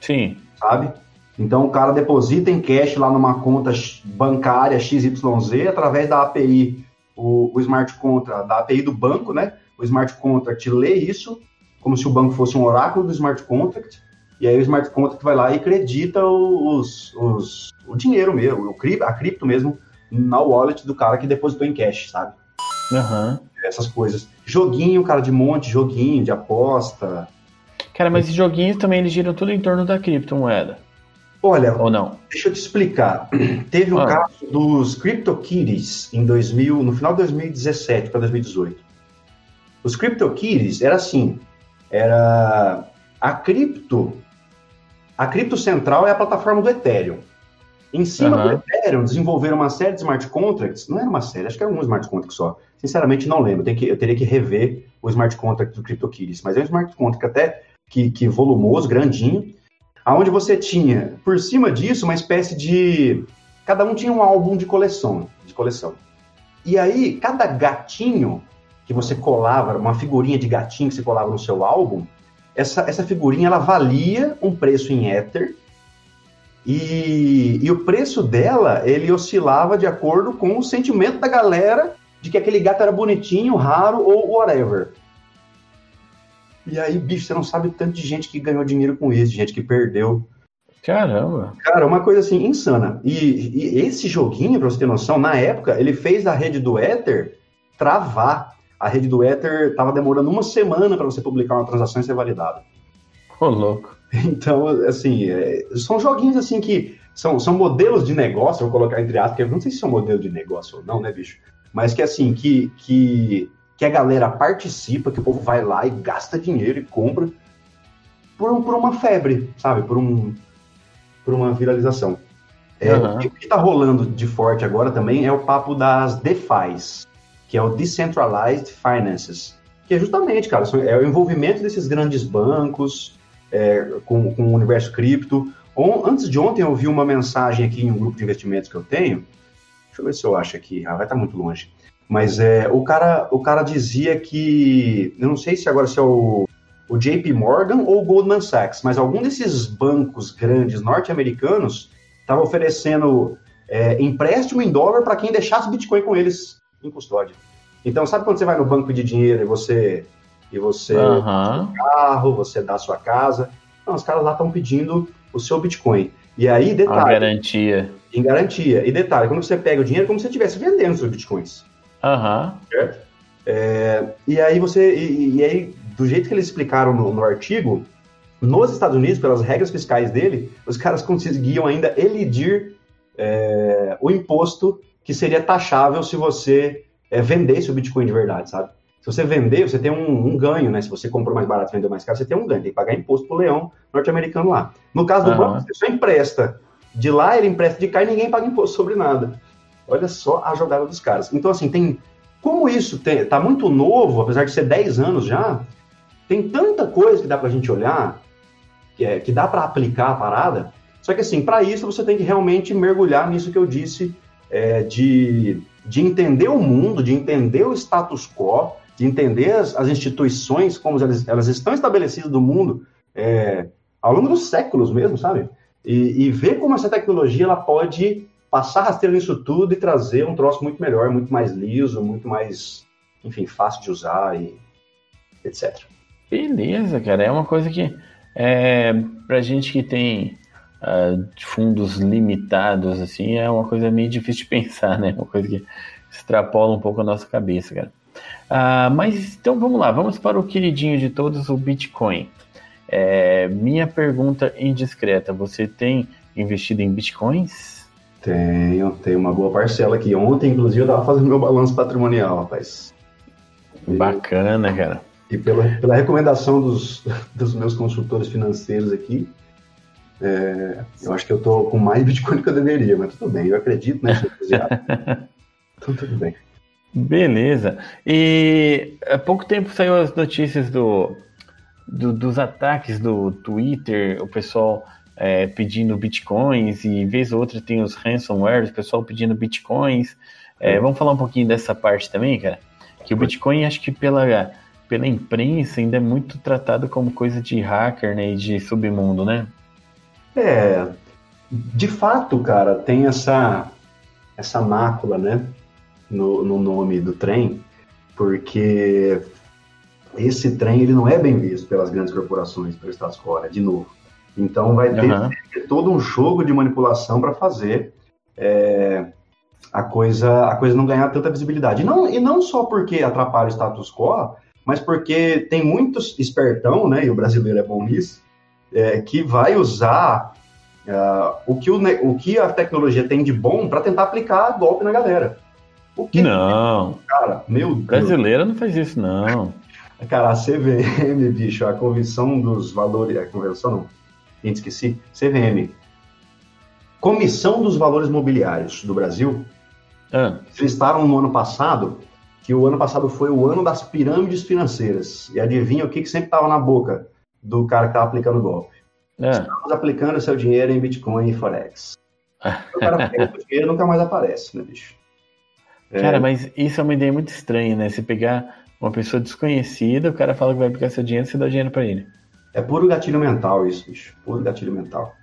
Sim. Sabe? Então o cara deposita em cash lá numa conta bancária XYZ através da API, o, o smart contract, da API do banco, né? O smart contract lê isso como se o banco fosse um oráculo do smart contract, e aí o smart contract vai lá e acredita os, os, o dinheiro mesmo, o, a cripto mesmo, na wallet do cara que depositou em cash, sabe? Uhum. Essas coisas. Joguinho, cara, de monte, joguinho, de aposta. Cara, mas esses joguinhos também eles giram tudo em torno da criptomoeda. Olha, ou não? Deixa eu te explicar. Teve o um ah. caso dos CryptoKitties em 2000, no final de 2017 para 2018. Os CryptoKitties era assim, era a cripto A cripto central é a plataforma do Ethereum. Em cima uhum. do Ethereum, desenvolveram uma série de smart contracts. Não era uma série, acho que era um smart contract só. Sinceramente, não lembro. Que, eu teria que rever o smart contract do CryptoKitties. Mas é um smart contract até que, que volumoso, grandinho, aonde você tinha, por cima disso, uma espécie de... Cada um tinha um álbum de coleção. De coleção. E aí, cada gatinho que você colava, uma figurinha de gatinho que você colava no seu álbum, essa, essa figurinha ela valia um preço em Ether e, e o preço dela ele oscilava de acordo com o sentimento da galera de que aquele gato era bonitinho, raro ou whatever. E aí, bicho, você não sabe tanto de gente que ganhou dinheiro com isso, de gente que perdeu. Caramba! Cara, uma coisa assim, insana. E, e esse joguinho, pra você ter noção, na época, ele fez a rede do Ether travar. A rede do Ether tava demorando uma semana para você publicar uma transação e ser validada. Ô, louco. Então, assim, é, são joguinhos assim que são, são modelos de negócio, vou colocar entre aspas, porque eu não sei se são modelo de negócio ou não, né, bicho? Mas que assim, que, que, que a galera participa, que o povo vai lá e gasta dinheiro e compra por, por uma febre, sabe? Por, um, por uma viralização. É, uhum. O que está rolando de forte agora também é o papo das DeFi's, que é o Decentralized Finances, que é justamente, cara, é o envolvimento desses grandes bancos, é, com, com o universo cripto. Antes de ontem eu vi uma mensagem aqui em um grupo de investimentos que eu tenho. Deixa eu ver se eu acho aqui. Ah, vai estar muito longe. Mas é, o, cara, o cara dizia que. Eu não sei se agora se é o, o JP Morgan ou o Goldman Sachs, mas algum desses bancos grandes norte-americanos estava oferecendo é, empréstimo em dólar para quem deixasse Bitcoin com eles em custódia. Então, sabe quando você vai no banco pedir dinheiro e você e você uhum. dá carro, você dá a sua casa. Não, os caras lá estão pedindo o seu Bitcoin. E aí, detalhe. Em garantia. Em garantia. E detalhe, quando você pega o dinheiro, é como se você estivesse vendendo seus Bitcoins. Uhum. Certo? É, e aí você. E, e, aí, do jeito que eles explicaram no, no artigo, nos Estados Unidos, pelas regras fiscais dele, os caras conseguiam ainda elidir é, o imposto que seria taxável se você é, vendesse o Bitcoin de verdade, sabe? Se você vender, você tem um, um, ganho, né? Se você comprou mais barato e vendeu mais caro, você tem um ganho. Tem que pagar imposto pro leão norte-americano lá. No caso do uhum. banco, você só empresta. De lá, ele empresta de cá e ninguém paga imposto sobre nada. Olha só a jogada dos caras. Então, assim, tem... Como isso tem, tá muito novo, apesar de ser 10 anos já, tem tanta coisa que dá pra gente olhar, que, é, que dá para aplicar a parada. Só que, assim, para isso, você tem que realmente mergulhar nisso que eu disse, é, de, de entender o mundo, de entender o status quo, de entender as, as instituições, como elas, elas, estão estabelecidas no mundo é, ao longo dos séculos mesmo, sabe? E, e, ver como essa tecnologia ela pode passar rasteiro nisso tudo e trazer um troço muito melhor, muito mais liso, muito mais, enfim, fácil de usar e etc. Beleza, cara. É uma coisa que, é, pra gente que tem uh, fundos limitados, assim, é uma coisa meio difícil de pensar, né? Uma coisa que extrapola um pouco a nossa cabeça, cara. Ah, mas então vamos lá, vamos para o queridinho de todos, o Bitcoin. É, minha pergunta indiscreta: você tem investido em Bitcoins? Tenho, tenho uma boa parcela aqui. Ontem, inclusive, eu estava fazendo meu balanço patrimonial, rapaz. Bacana, cara. E pela, pela recomendação dos, dos meus consultores financeiros aqui, é, eu acho que eu tô com mais Bitcoin do que eu deveria, mas tudo bem, eu acredito, né? então tudo bem. Beleza. E há pouco tempo saiu as notícias do, do dos ataques do Twitter, o pessoal é, pedindo bitcoins, e vez ou outra tem os ransomware, o pessoal pedindo bitcoins. É, vamos falar um pouquinho dessa parte também, cara? Que o Bitcoin, acho que pela, pela imprensa, ainda é muito tratado como coisa de hacker né, e de submundo, né? É, de fato, cara, tem essa, essa mácula, né? no, no nome do trem, porque esse trem ele não é bem visto pelas grandes corporações, pelo status quo, né, de novo. Então vai ter, uhum. todo um jogo de manipulação para fazer é, a coisa a coisa não ganhar tanta visibilidade. E não, e não só porque atrapalha o status quo, mas porque tem muitos espertão, né, e o brasileiro é bom nisso, é, que vai usar uh, o, que o, o que a tecnologia tem de bom para tentar aplicar golpe na galera. O que não. Cara, meu Deus. Brasileira não faz isso, não. Cara, a CVM, bicho, a Convenção dos Valores. A Convenção não. Gente esqueci, CVM. Comissão dos Valores Mobiliários do Brasil. Ah. Eles listaram no ano passado que o ano passado foi o ano das pirâmides financeiras. E adivinha o que, que sempre estava na boca do cara que estava aplicando o golpe? É. Estamos aplicando seu dinheiro em Bitcoin e Forex. o cara pega o dinheiro nunca mais aparece, né, bicho? É... Cara, mas isso é uma ideia muito estranha, né? Você pegar uma pessoa desconhecida, o cara fala que vai aplicar seu dinheiro e você dá dinheiro para ele. É puro gatilho mental isso, bicho. Puro gatilho mental.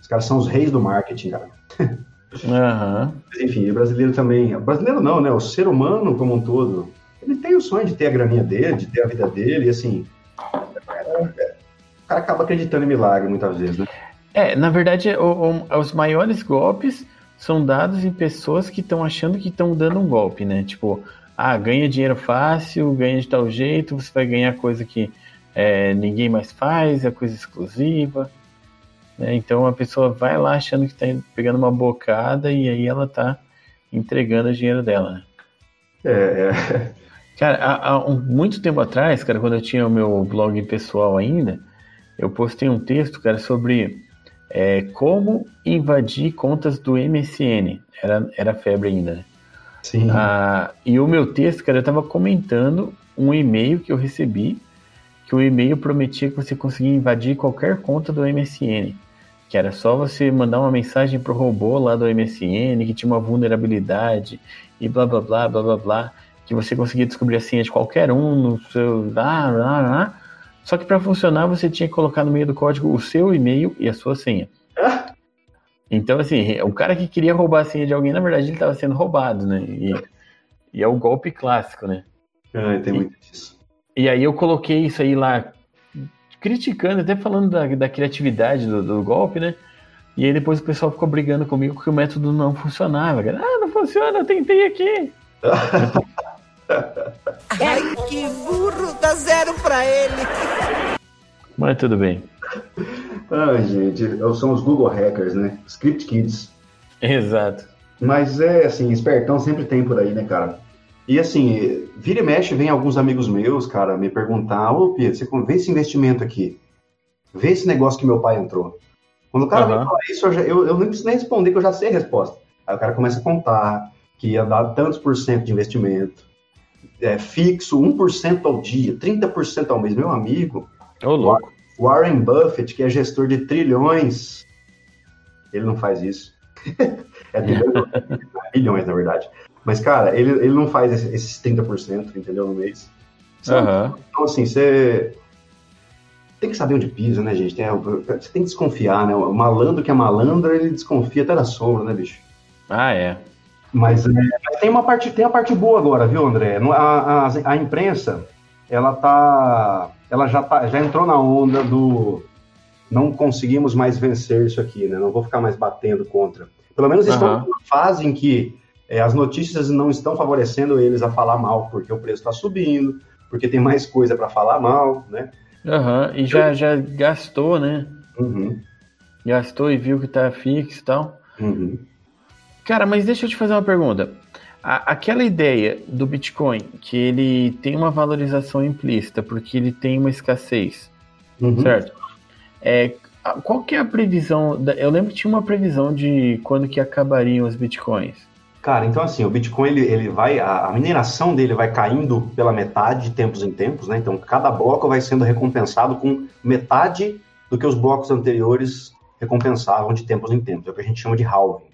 Os caras são os reis do marketing, cara. Uhum. Mas, enfim, o brasileiro também. O brasileiro não, né? O ser humano como um todo. Ele tem o sonho de ter a graninha dele, de ter a vida dele, e assim. É, o cara acaba acreditando em milagre muitas vezes, né? É, na verdade, o, o, os maiores golpes são dados em pessoas que estão achando que estão dando um golpe, né? Tipo, ah, ganha dinheiro fácil, ganha de tal jeito, você vai ganhar coisa que é, ninguém mais faz, é coisa exclusiva. Né? Então a pessoa vai lá achando que está pegando uma bocada e aí ela está entregando o dinheiro dela. Né? É, é. Cara, há, há um, muito tempo atrás, cara, quando eu tinha o meu blog pessoal ainda, eu postei um texto, cara, sobre é, como invadir contas do MSN. Era, era febre ainda, né? Sim. Ah, e o meu texto, cara, eu estava comentando um e-mail que eu recebi, que o e-mail prometia que você conseguia invadir qualquer conta do MSN que era só você mandar uma mensagem pro robô lá do MSN que tinha uma vulnerabilidade e blá blá blá blá blá blá, que você conseguia descobrir a senha de qualquer um no seu. Ah, ah, ah. Só que para funcionar você tinha que colocar no meio do código o seu e-mail e a sua senha. Então, assim, o cara que queria roubar a senha de alguém, na verdade, ele estava sendo roubado, né? E, e, é o golpe clássico, né? Ah, tem muito disso. E aí eu coloquei isso aí lá criticando, até falando da, da criatividade do, do, golpe, né? E aí depois o pessoal ficou brigando comigo porque o método não funcionava. Ah, não funciona, eu tentei aqui. Ai, que burro, dá zero pra ele. Mas tudo bem. Ai, gente, são os Google Hackers, né? Script Kids. Exato. Mas é assim, espertão sempre tem por aí, né, cara? E assim, vira e mexe, vem alguns amigos meus, cara, me perguntar, ô Pedro, você vê esse investimento aqui, vê esse negócio que meu pai entrou. Quando o cara uhum. me fala isso, eu, já, eu, eu, nem preciso nem responder, que eu já sei a resposta. Aí o cara começa a contar que ia dar tantos por cento de investimento, é, fixo, 1% ao dia, 30% ao mês. Meu amigo, Ô, louco. Warren Buffett, que é gestor de trilhões, ele não faz isso. é bilhões, na verdade. Mas, cara, ele, ele não faz esses 30%, entendeu, no mês. Uhum. Então, assim, você tem que saber onde pisa, né, gente? Tem, você tem que desconfiar, né? O malandro que é malandro, ele desconfia até da sombra, né, bicho? Ah, é. Mas, é, mas tem uma parte, tem a parte boa agora, viu, André? A, a, a imprensa, ela tá, ela já tá, já entrou na onda do não conseguimos mais vencer isso aqui, né? Não vou ficar mais batendo contra. Pelo menos uhum. estão numa fase em que é, as notícias não estão favorecendo eles a falar mal, porque o preço está subindo, porque tem mais coisa para falar mal, né? Uhum, e já, já gastou, né? Uhum. Gastou e viu que tá fixo e tal. Uhum. Cara, mas deixa eu te fazer uma pergunta. A, aquela ideia do Bitcoin, que ele tem uma valorização implícita, porque ele tem uma escassez, uhum. certo? É, qual que é a previsão? Da, eu lembro que tinha uma previsão de quando que acabariam os Bitcoins. Cara, então assim, o Bitcoin ele, ele vai, a, mineração dele vai caindo pela metade de tempos em tempos, né? Então cada bloco vai sendo recompensado com metade do que os blocos anteriores recompensavam de tempos em tempos. É o que a gente chama de halving.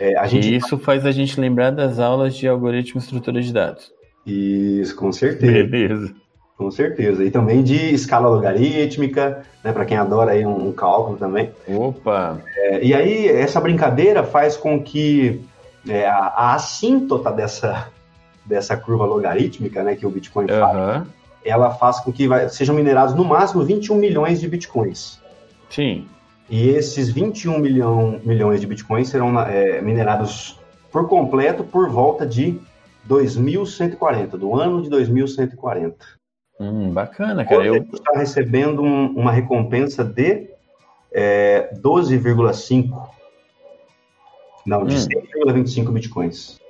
É, gente... E isso faz a gente lembrar das aulas de algoritmo e estrutura de dados. Isso, com certeza. Beleza. Com certeza. E também de escala logarítmica, né, para quem adora aí um, um, cálculo também. Opa! É, e aí, essa brincadeira faz com que é, a, a, assíntota dessa, dessa curva logarítmica, né, que o Bitcoin uhum. faz, ela faz com que vai, sejam minerados no máximo 21 milhões de Bitcoins. Sim. E esses 21 milhão, milhões de Bitcoins serão é, minerados por completo por volta de 2140, do ano de 2140. Hum, bacana, cara. Eu está recebendo um, uma recompensa de é, 12,5 não, de hum. 100,25 bitcoins.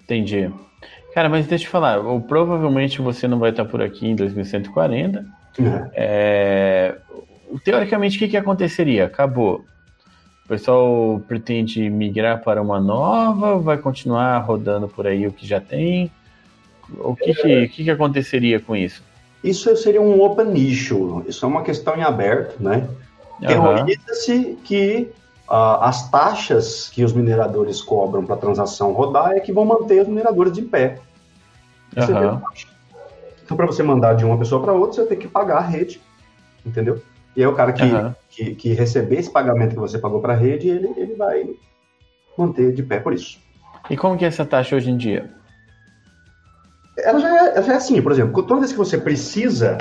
Entendi. Cara, mas deixa eu te falar, ou, provavelmente você não vai estar por aqui em 2140. Uhum. É, teoricamente, o que, que aconteceria? Acabou. O pessoal pretende migrar para uma nova? Vai continuar rodando por aí o que já tem? O que, que, que, que aconteceria com isso? Isso seria um open issue. Isso é uma questão em aberto, né? Teoriza-se que as taxas que os mineradores cobram para a transação rodar é que vão manter os mineradores de pé. Uhum. Então, para você mandar de uma pessoa para outra, você tem que pagar a rede, entendeu? E aí o cara que, uhum. que, que, receber esse pagamento que você pagou para a rede, ele, ele vai manter de pé por isso. E como que é essa taxa hoje em dia? Ela já é, ela já é assim, por exemplo, toda vez que você precisa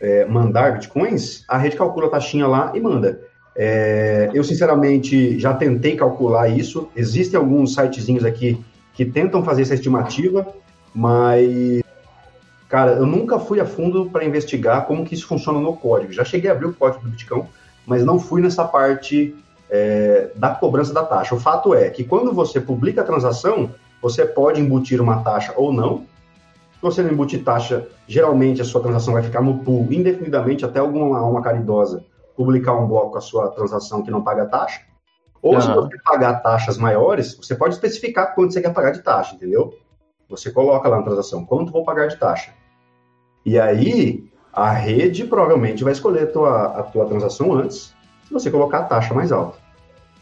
é, mandar bitcoins, a rede calcula a taxinha lá e manda. É, eu, sinceramente, já tentei calcular isso. Existem alguns sitezinhos aqui que tentam fazer essa estimativa, mas, cara, eu nunca fui a fundo para investigar como que isso funciona no código. Já cheguei a abrir o código do Bitcoin, mas não fui nessa parte é, da cobrança da taxa. O fato é que quando você publica a transação, você pode embutir uma taxa ou não, você não embutir taxa, geralmente a sua transação vai ficar no pool indefinidamente até alguma alma caridosa publicar um bloco com a sua transação que não paga taxa. Ou se você pagar taxas maiores, você pode especificar quanto você quer pagar de taxa, entendeu? Você coloca lá na transação, quanto vou pagar de taxa. E aí, a rede provavelmente vai escolher a tua, a tua transação antes, se você colocar a taxa mais alta.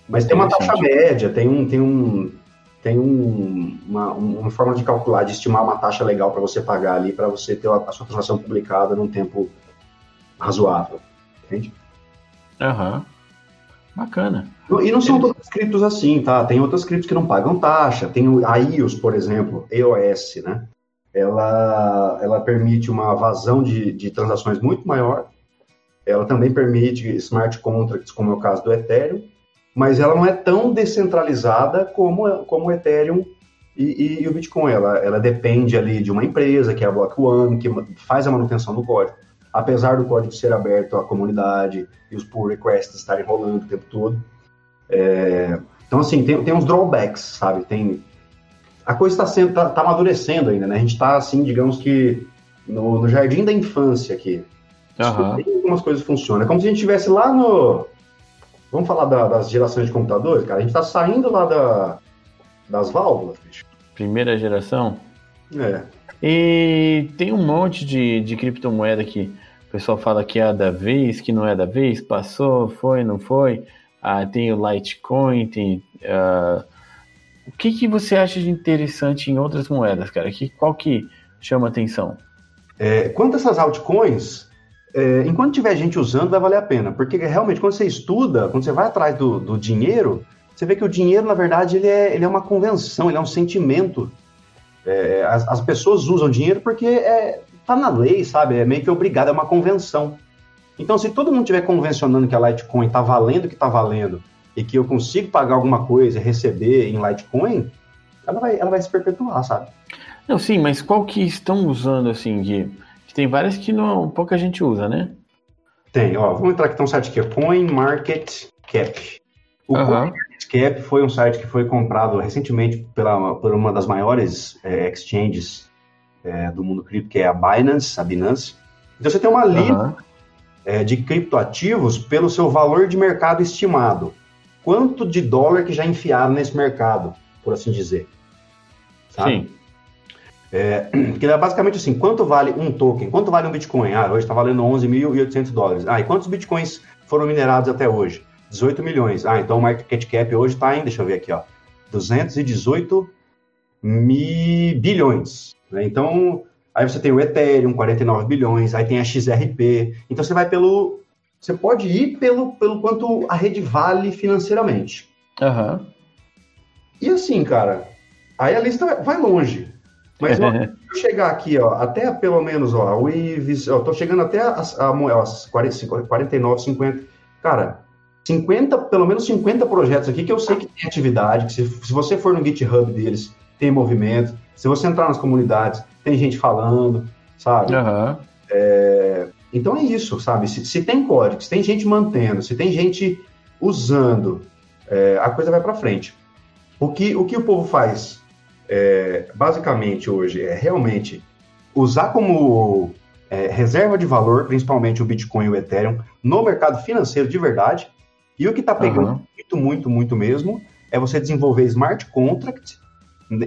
Mas tem uma taxa média, tem um, tem um, tem um, uma, uma, forma de calcular, de estimar uma taxa legal para você pagar ali, para você ter a, a, sua transação publicada num tempo razoável. Entende? Aham. Bacana. E não são todas criptos assim, tá? Tem outras criptos que não pagam taxa. Tem a IOS, por exemplo, EOS, né? Ela, ela permite uma vazão de, de transações muito maior. Ela também permite smart contracts, como é o caso do Ethereum mas ela não é tão descentralizada como, como o Ethereum e, e, e, o Bitcoin. Ela, ela depende ali de uma empresa, que é a Block One, que faz a manutenção do código. Apesar do código ser aberto à comunidade e os pull requests estarem rolando o tempo todo. É, então, assim, tem, tem uns drawbacks, sabe? Tem, a coisa está sendo tá, tá, amadurecendo ainda, né? A gente está, assim, digamos que no, no jardim da infância aqui. Uhum. Algumas coisas funcionam. É como se a gente estivesse lá no, Vamos falar da, das gerações de computadores, cara? A gente está saindo lá da, das válvulas, bicho. Primeira geração? É. E tem um monte de, de criptomoeda que pessoal fala que é da vez, que não é da vez, passou, foi, não foi. Ah, tem o Litecoin, tem. Uh... O que, que você acha de interessante em outras moedas, cara? Que, qual que chama atenção? É, quanto a essas altcoins, é, enquanto tiver gente usando, vai valer a pena. Porque realmente, quando você estuda, quando você vai atrás do, do dinheiro, você vê que o dinheiro, na verdade, ele é, ele é uma convenção, ele é um sentimento. É, as, as, pessoas usam dinheiro porque é, tá na lei, sabe? É meio que obrigado, é uma convenção. Então, se todo mundo estiver convencionando que a Litecoin está valendo o que está valendo e que eu consigo pagar alguma coisa e receber em Litecoin, ela vai, ela vai se perpetuar, sabe? Não, sim, mas qual que estão usando, assim, de tem várias que não, pouca gente usa, né? Tem, ó. Vamos entrar aqui, tem um site que é CoinMarketCap. O uhum. CoinMarketCap foi um site que foi comprado recentemente pela, por uma das maiores é, exchanges é, do mundo cripto, que é a Binance, a Binance. Então você tem uma lista uhum. é, de criptoativos pelo seu valor de mercado estimado. Quanto de dólar que já enfiaram nesse mercado, por assim dizer. Sabe? Sim. É, que é basicamente assim, quanto vale um token? Quanto vale um Bitcoin? Ah, hoje está valendo 11.800 dólares. Ah, e quantos Bitcoins foram minerados até hoje? 18 milhões. Ah, então o market cap hoje está em, deixa eu ver aqui, ó, 218 mil bilhões. Né? Então, aí você tem o Ethereum, 49 bilhões, aí tem a XRP. Então você vai pelo... Você pode ir pelo, pelo quanto a rede vale financeiramente. Uhum. E assim, cara, aí a lista vai longe. Mas ó, eu chegar aqui, ó, até pelo menos, ó, o Ives, ó, tô chegando até as, a, as 40, 49, 50. Cara, 50, pelo menos 50 projetos aqui que eu sei que tem atividade, que se, se você for no GitHub deles, tem movimento. Se você entrar nas comunidades, tem gente falando, sabe? Uhum. É, então é isso, sabe? Se, se, tem código, se tem gente mantendo, se tem gente usando, é, a coisa vai para frente. O que, o que o povo faz? é, basicamente hoje é realmente usar como é, reserva de valor, principalmente o Bitcoin e o Ethereum, no mercado financeiro de verdade. E o que está pegando uhum. muito, muito, muito mesmo é você desenvolver smart contract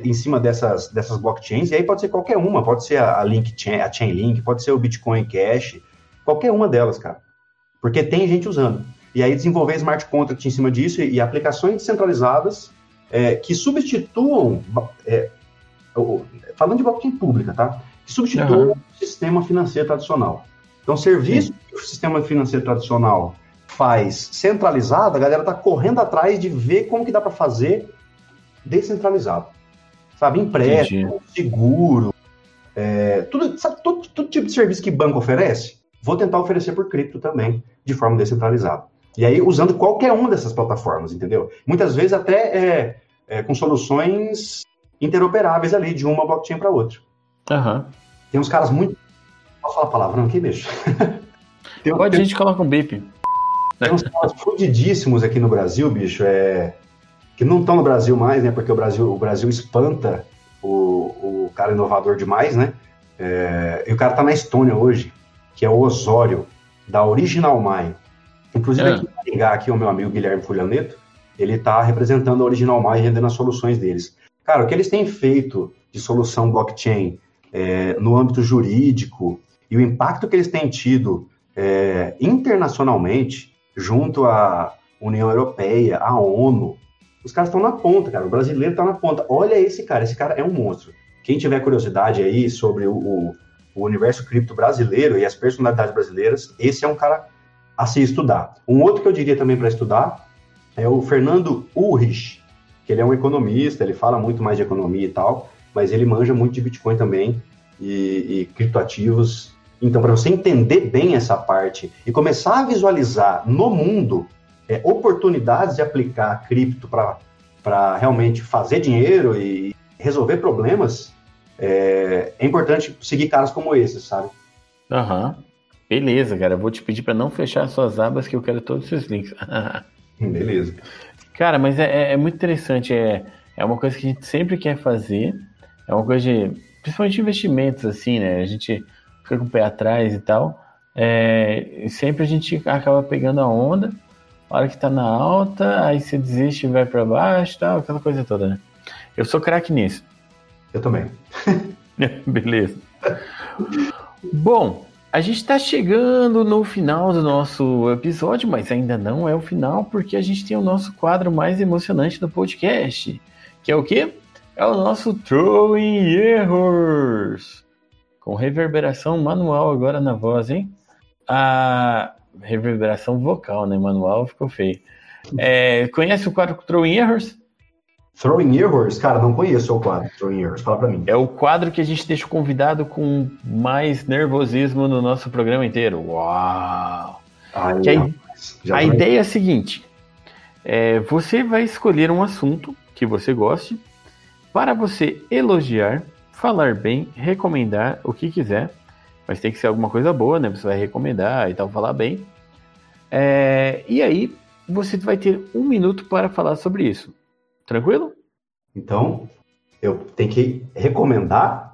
em cima dessas, dessas blockchains, e aí pode ser qualquer uma, pode ser a, a Link Chain, a Chainlink, pode ser o Bitcoin Cash, qualquer uma delas, cara. Porque tem gente usando. E aí desenvolver smart contract em cima disso e, e aplicações descentralizadas é, que substituam, é, falando de blockchain pública, tá? Que substituam uhum. o sistema financeiro tradicional. Então, serviço Sim. que o sistema financeiro tradicional faz centralizado, a galera está correndo atrás de ver como que dá para fazer descentralizado. Sabe, empréstimo, Entendi. seguro, é, tudo, sabe, todo, todo tipo de serviço que banco oferece, vou tentar oferecer por cripto também, de forma descentralizada. E aí, usando qualquer uma dessas plataformas, entendeu? Muitas vezes até é, é, com soluções interoperáveis ali, de uma blockchain para outra. Uhum. Tem uns caras muito. Posso falar palavrão aqui, bicho? tem, Pode, tem... a gente coloca um bip. Tem uns caras fudidíssimos aqui no Brasil, bicho, é... que não estão no Brasil mais, né? Porque o Brasil, o Brasil espanta o, o cara inovador demais, né? É... E o cara tá na Estônia hoje, que é o Osório, da Original Mine. Inclusive, é. aqui em Maringá, aqui o meu amigo Guilherme Fulhaneto, ele está representando a Original Mine, rendendo as soluções deles. Cara, o que eles têm feito de solução blockchain é, no âmbito jurídico e o impacto que eles têm tido é, internacionalmente, junto à União Europeia, à ONU, os caras estão na ponta, cara. O brasileiro está na ponta. Olha esse cara, esse cara é um monstro. Quem tiver curiosidade aí sobre o, o, o universo cripto brasileiro e as personalidades brasileiras, esse é um cara a se estudar. Um outro que eu diria também para estudar é o Fernando Ulrich, que ele é um economista, ele fala muito mais de economia e tal, mas ele manja muito de Bitcoin também e, e criptoativos. Então, para você entender bem essa parte e começar a visualizar no mundo é, oportunidades de aplicar cripto para realmente fazer dinheiro e resolver problemas, é, é importante seguir caras como esses, sabe? Aham. Uhum. Beleza, cara. Eu vou te pedir para não fechar suas abas que eu quero todos os seus links. Beleza. Cara, mas é, é, é, muito interessante. É, é uma coisa que a gente sempre quer fazer. É uma coisa de. Principalmente investimentos, assim, né? A gente fica com o pé atrás e tal. É, sempre a gente acaba pegando a onda. A hora que tá na alta, aí você desiste e vai para baixo tal, aquela coisa toda, né? Eu sou craque nisso. Eu também. Beleza. Bom, a gente está chegando no final do nosso episódio, mas ainda não é o final, porque a gente tem o nosso quadro mais emocionante do podcast, que é o quê? É o nosso Throwing Errors, com reverberação manual agora na voz, hein? A reverberação vocal, né? Manual ficou feio. É, conhece o quadro Throwing Errors? Throwing Errors? Cara, não conheço o quadro Throwing Errors, fala pra mim. É o quadro que a gente deixa o convidado com mais nervosismo no nosso programa inteiro. Uau! Ai, a, a ideia é a seguinte: é, você vai escolher um assunto que você goste para você elogiar, falar bem, recomendar o que quiser, mas tem que ser alguma coisa boa, né? Você vai recomendar e tal, falar bem. É, e aí você vai ter um minuto para falar sobre isso. Tranquilo? Então, eu tenho que recomendar.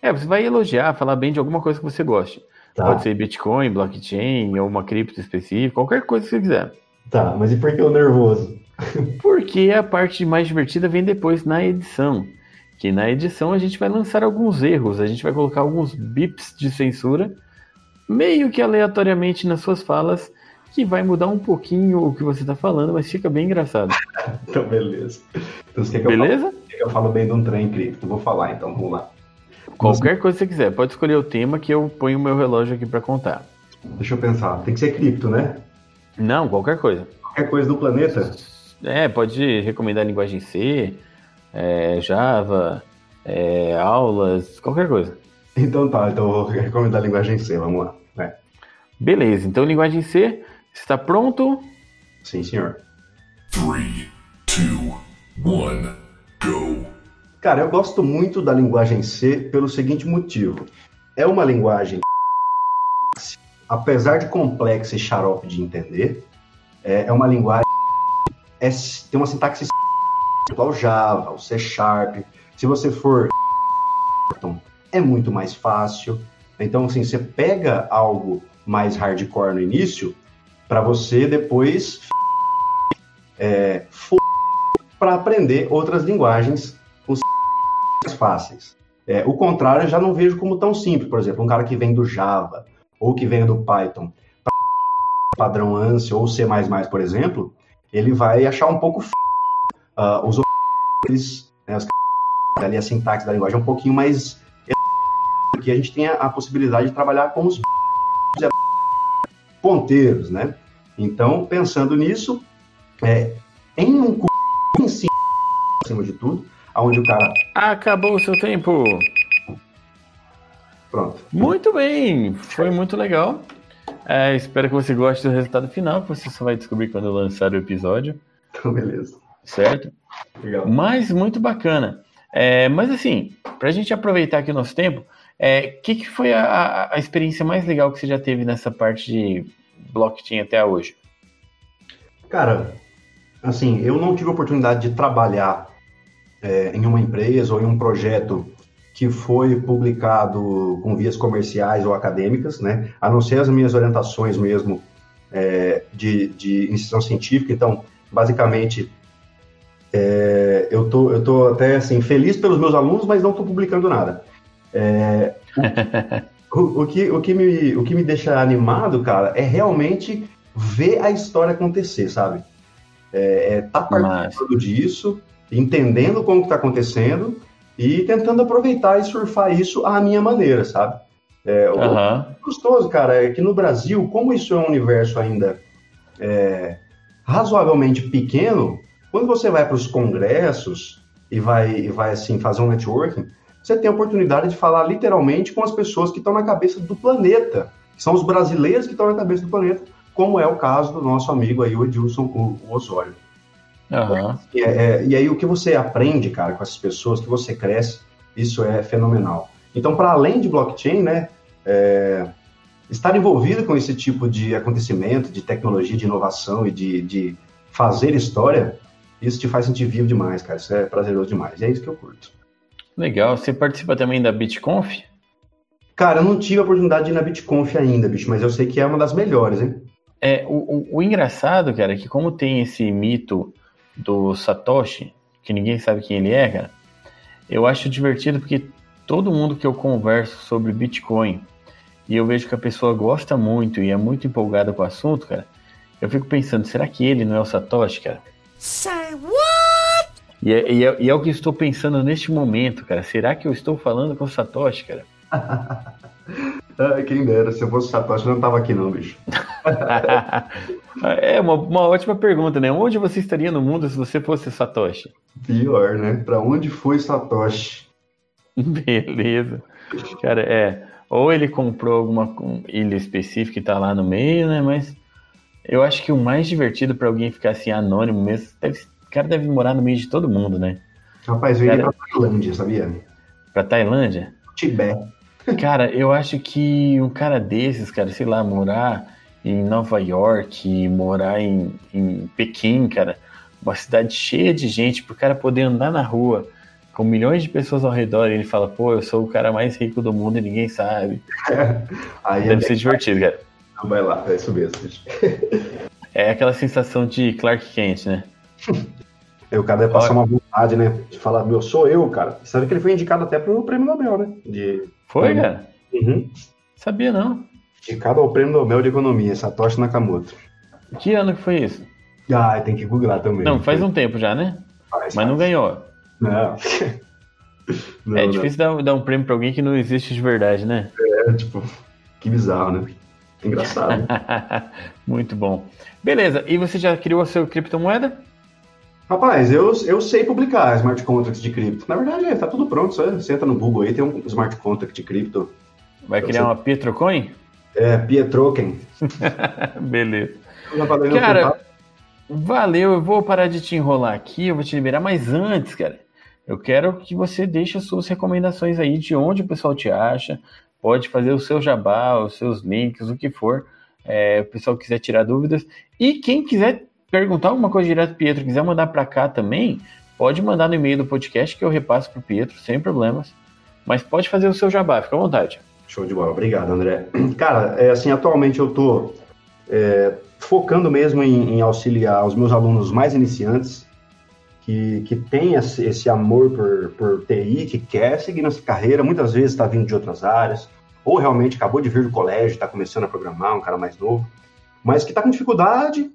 É, você vai elogiar, falar bem de alguma coisa que você goste. Tá. Pode ser Bitcoin, blockchain, ou uma cripto específica, qualquer coisa que você quiser. Tá, mas e por que o nervoso? Porque a parte mais divertida vem depois na edição. Que na edição a gente vai lançar alguns erros, a gente vai colocar alguns bips de censura, meio que aleatoriamente nas suas falas, que vai mudar um pouquinho o que você está falando, mas fica bem engraçado. então, beleza. Então, você quer que beleza? Eu falo, que eu falo bem de um trem cripto? Vou falar, então, vamos lá. Qualquer coisa que você quiser, pode escolher o tema que eu ponho o meu relógio aqui para contar. Deixa eu pensar, tem que ser cripto, né? Não, qualquer coisa. Qualquer coisa do planeta? É, pode recomendar linguagem C, é, Java, é, aulas, qualquer coisa. Então tá, então eu vou recomendar a linguagem C, vamos lá. É. Beleza, então linguagem C, Está pronto? Sim, senhor. 3, 2, 1, go. Cara, eu gosto muito da linguagem C pelo seguinte motivo. É uma linguagem apesar de complexa e xarope de entender, é, é uma linguagem é, tem uma sintaxe igual Java, o C Sharp. Se você for é muito mais fácil. Então, assim, você pega algo mais hardcore no início para você depois é, para aprender outras linguagens mais fáceis. É, o contrário, eu já não vejo como tão simples. Por exemplo, um cara que vem do Java ou que vem do Python, padrão ANSI ou C++, por exemplo, ele vai achar um pouco uh, os né, os ali a sintaxe da linguagem é um pouquinho mais porque a gente tem a, a possibilidade de trabalhar com os ponteiros, né? Então, pensando nisso, é, em um curso acima de tudo, onde o cara. Acabou o seu tempo! Pronto. Muito bem! Foi muito legal. É, espero que você goste do resultado final, que você só vai descobrir quando lançar o episódio. Então, beleza. Certo? Legal. Mas muito bacana. É, mas assim, para a gente aproveitar aqui o nosso tempo, o é, que, que foi a, a experiência mais legal que você já teve nessa parte de blockchain até hoje? Cara, assim, eu não tive a oportunidade de trabalhar é, em uma empresa ou em um projeto que foi publicado com vias comerciais ou acadêmicas, né? A não ser as minhas orientações mesmo é, de, de iniciação científica. Então, basicamente, é, eu tô, eu tô até assim feliz pelos meus alunos, mas não estou publicando nada. É, o, o, que, o, que me, o que me deixa animado, cara, é realmente ver a história acontecer, sabe? É, é tá participando mas... disso, entendendo como está acontecendo e tentando aproveitar e surfar isso à minha maneira, sabe? É, uhum. O gostoso, cara, é que no Brasil, como isso é um universo ainda é, razoavelmente pequeno, quando você vai para os congressos e vai, e vai assim fazer um networking, você tem a oportunidade de falar literalmente com as pessoas que estão na cabeça do planeta, são os brasileiros que estão na cabeça do planeta, como é o caso do nosso amigo aí, o Edilson o, o Osório. Uhum. E, é, e aí o que você aprende, cara, com essas pessoas, que você cresce, isso é fenomenal. Então, para além de blockchain, né, é, estar envolvido com esse tipo de acontecimento, de tecnologia, de inovação e de, de fazer história, isso te faz sentir vivo demais, cara. Isso é prazeroso demais. E é isso que eu curto. Legal. Você participa também da BitConf? Cara, eu não tive a oportunidade de ir na BitConf ainda, bicho, mas eu sei que é uma das melhores, hein? É, o, o, o engraçado, cara, é que como tem esse mito do Satoshi, que ninguém sabe quem ele é, cara, eu acho divertido porque todo mundo que eu converso sobre Bitcoin e eu vejo que a pessoa gosta muito e é muito empolgada com o assunto, cara, eu fico pensando, será que ele não é o Satoshi, cara? Say what? E é, e, é, e é o que estou pensando neste momento, cara. Será que eu estou falando com o Satoshi, cara? Ai, quem dera, se eu fosse o Satoshi, eu não tava aqui não, bicho. é uma, uma ótima pergunta, né? Onde você estaria no mundo se você fosse Satoshi? Pior, né? Pra onde foi Satoshi? Beleza. Cara, é. Ou ele comprou alguma ilha específica e tá lá no meio, né? Mas eu acho que o mais divertido para alguém ficar assim anônimo mesmo, deve, o cara deve morar no meio de todo mundo, né? Rapaz, eu iria cara... pra Tailândia, sabia? Pra Tailândia? Tibete. Cara, eu acho que um cara desses, cara, sei lá, morar em Nova York, morar em, em Pequim, cara, uma cidade cheia de gente, pro cara poder andar na rua com milhões de pessoas ao redor e ele fala, pô, eu sou o cara mais rico do mundo e ninguém sabe. Aí Deve é ser divertido, cara. Não, vai lá, é isso mesmo. É aquela sensação de Clark Kent, né? É, o cara deve passar uma vontade, né? De falar, meu, sou eu, cara. Sabe que ele foi indicado até pro prêmio Nobel, né? De... Foi, cara? Uhum. Sabia não. Indicado ao prêmio Nobel de Economia, Satoshi Nakamoto. Que ano que foi isso? Ah, tem que googlar também. Não, faz um tempo já, né? Faz, Mas faz. não ganhou. Não. não é difícil dar, dar um prêmio pra alguém que não existe de verdade, né? É, tipo, que bizarro, né? Engraçado. Muito bom. Beleza, e você já criou a sua criptomoeda? Rapaz, eu, eu sei publicar smart contracts de cripto. Na verdade, é, tá tudo pronto. Só você entra no Google aí, tem um smart contract de cripto. Vai criar uma Pietrocoin? É, Pietroken. Beleza. Cara, valeu. Eu vou parar de te enrolar aqui, eu vou te liberar, mas antes, cara, eu quero que você deixe as suas recomendações aí de onde o pessoal te acha, pode fazer o seu jabá, os seus links, o que for. É, o pessoal quiser tirar dúvidas. E quem quiser perguntar alguma coisa direto pro Pietro, quiser mandar para cá também, pode mandar no e-mail do podcast que eu repasso pro Pietro, sem problemas. Mas pode fazer o seu jabá, fica à vontade. Show de bola, obrigado, André. Cara, é assim, atualmente eu tô é, focando mesmo em, em, auxiliar os meus alunos mais iniciantes, que, que têm esse, esse amor por, por TI, que quer seguir nessa carreira, muitas vezes está vindo de outras áreas, ou realmente acabou de vir do colégio, está começando a programar, um cara mais novo, mas que está com dificuldade,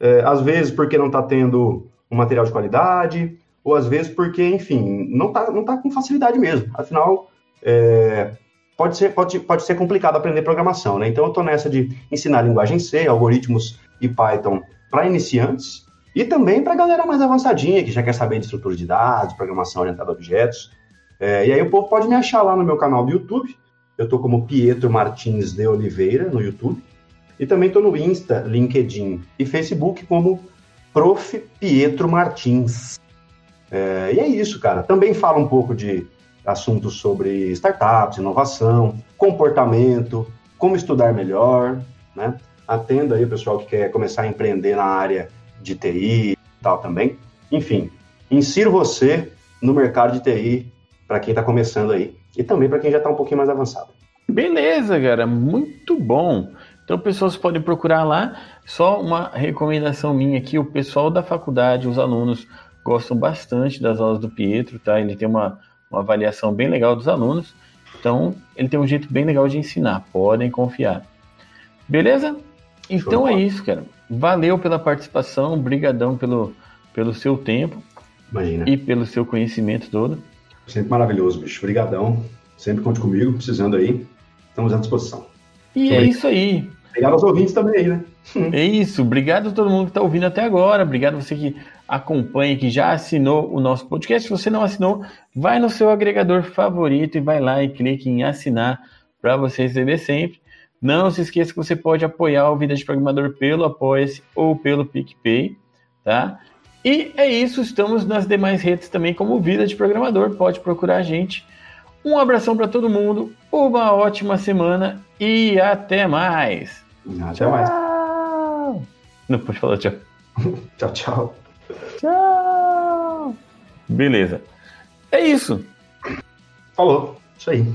é, às vezes porque não está tendo um material de qualidade, ou às vezes porque, enfim, não está não tá com facilidade mesmo. Afinal, é, pode, ser, pode, pode ser complicado aprender programação, né? Então eu estou nessa de ensinar linguagem C, algoritmos e Python para iniciantes e também para a galera mais avançadinha, que já quer saber de estrutura de dados, programação orientada a objetos. É, e aí o povo pode me achar lá no meu canal do YouTube. Eu estou como Pietro Martins de Oliveira no YouTube. E também estou no Insta, LinkedIn e Facebook como Prof. Pietro Martins. É, e é isso, cara. Também falo um pouco de assuntos sobre startups, inovação, comportamento, como estudar melhor, né? Atendo aí o pessoal que quer começar a empreender na área de TI e tal também. Enfim, insiro você no mercado de TI para quem está começando aí e também para quem já está um pouquinho mais avançado. Beleza, cara, muito bom. Então, pessoas podem procurar lá. Só uma recomendação minha aqui: o pessoal da faculdade, os alunos gostam bastante das aulas do Pietro, tá? Ele tem uma, uma avaliação bem legal dos alunos. Então, ele tem um jeito bem legal de ensinar. Podem confiar. Beleza? Então é isso, cara. Valeu pela participação, brigadão pelo, pelo seu tempo Imagina. e pelo seu conhecimento todo. Sempre maravilhoso, bicho. Obrigadão. Sempre conte comigo, precisando aí. Estamos à disposição. E Sobre... é isso aí. Obrigado aos ouvintes também aí, né? É isso. Obrigado a todo mundo que está ouvindo até agora. Obrigado a você que acompanha, que já assinou o nosso podcast. Se você não assinou, vai no seu agregador favorito e vai lá e clique em assinar para você receber sempre. Não se esqueça que você pode apoiar o Vida de Programador pelo Apoia-se ou pelo PicPay, tá? E é isso, estamos nas demais redes também como Vida de Programador, pode procurar a gente. Um abração para todo mundo, uma ótima semana e até mais. Até tchau. mais. Não pode falar tchau. tchau, tchau. Tchau. Beleza. É isso. Falou. Isso aí.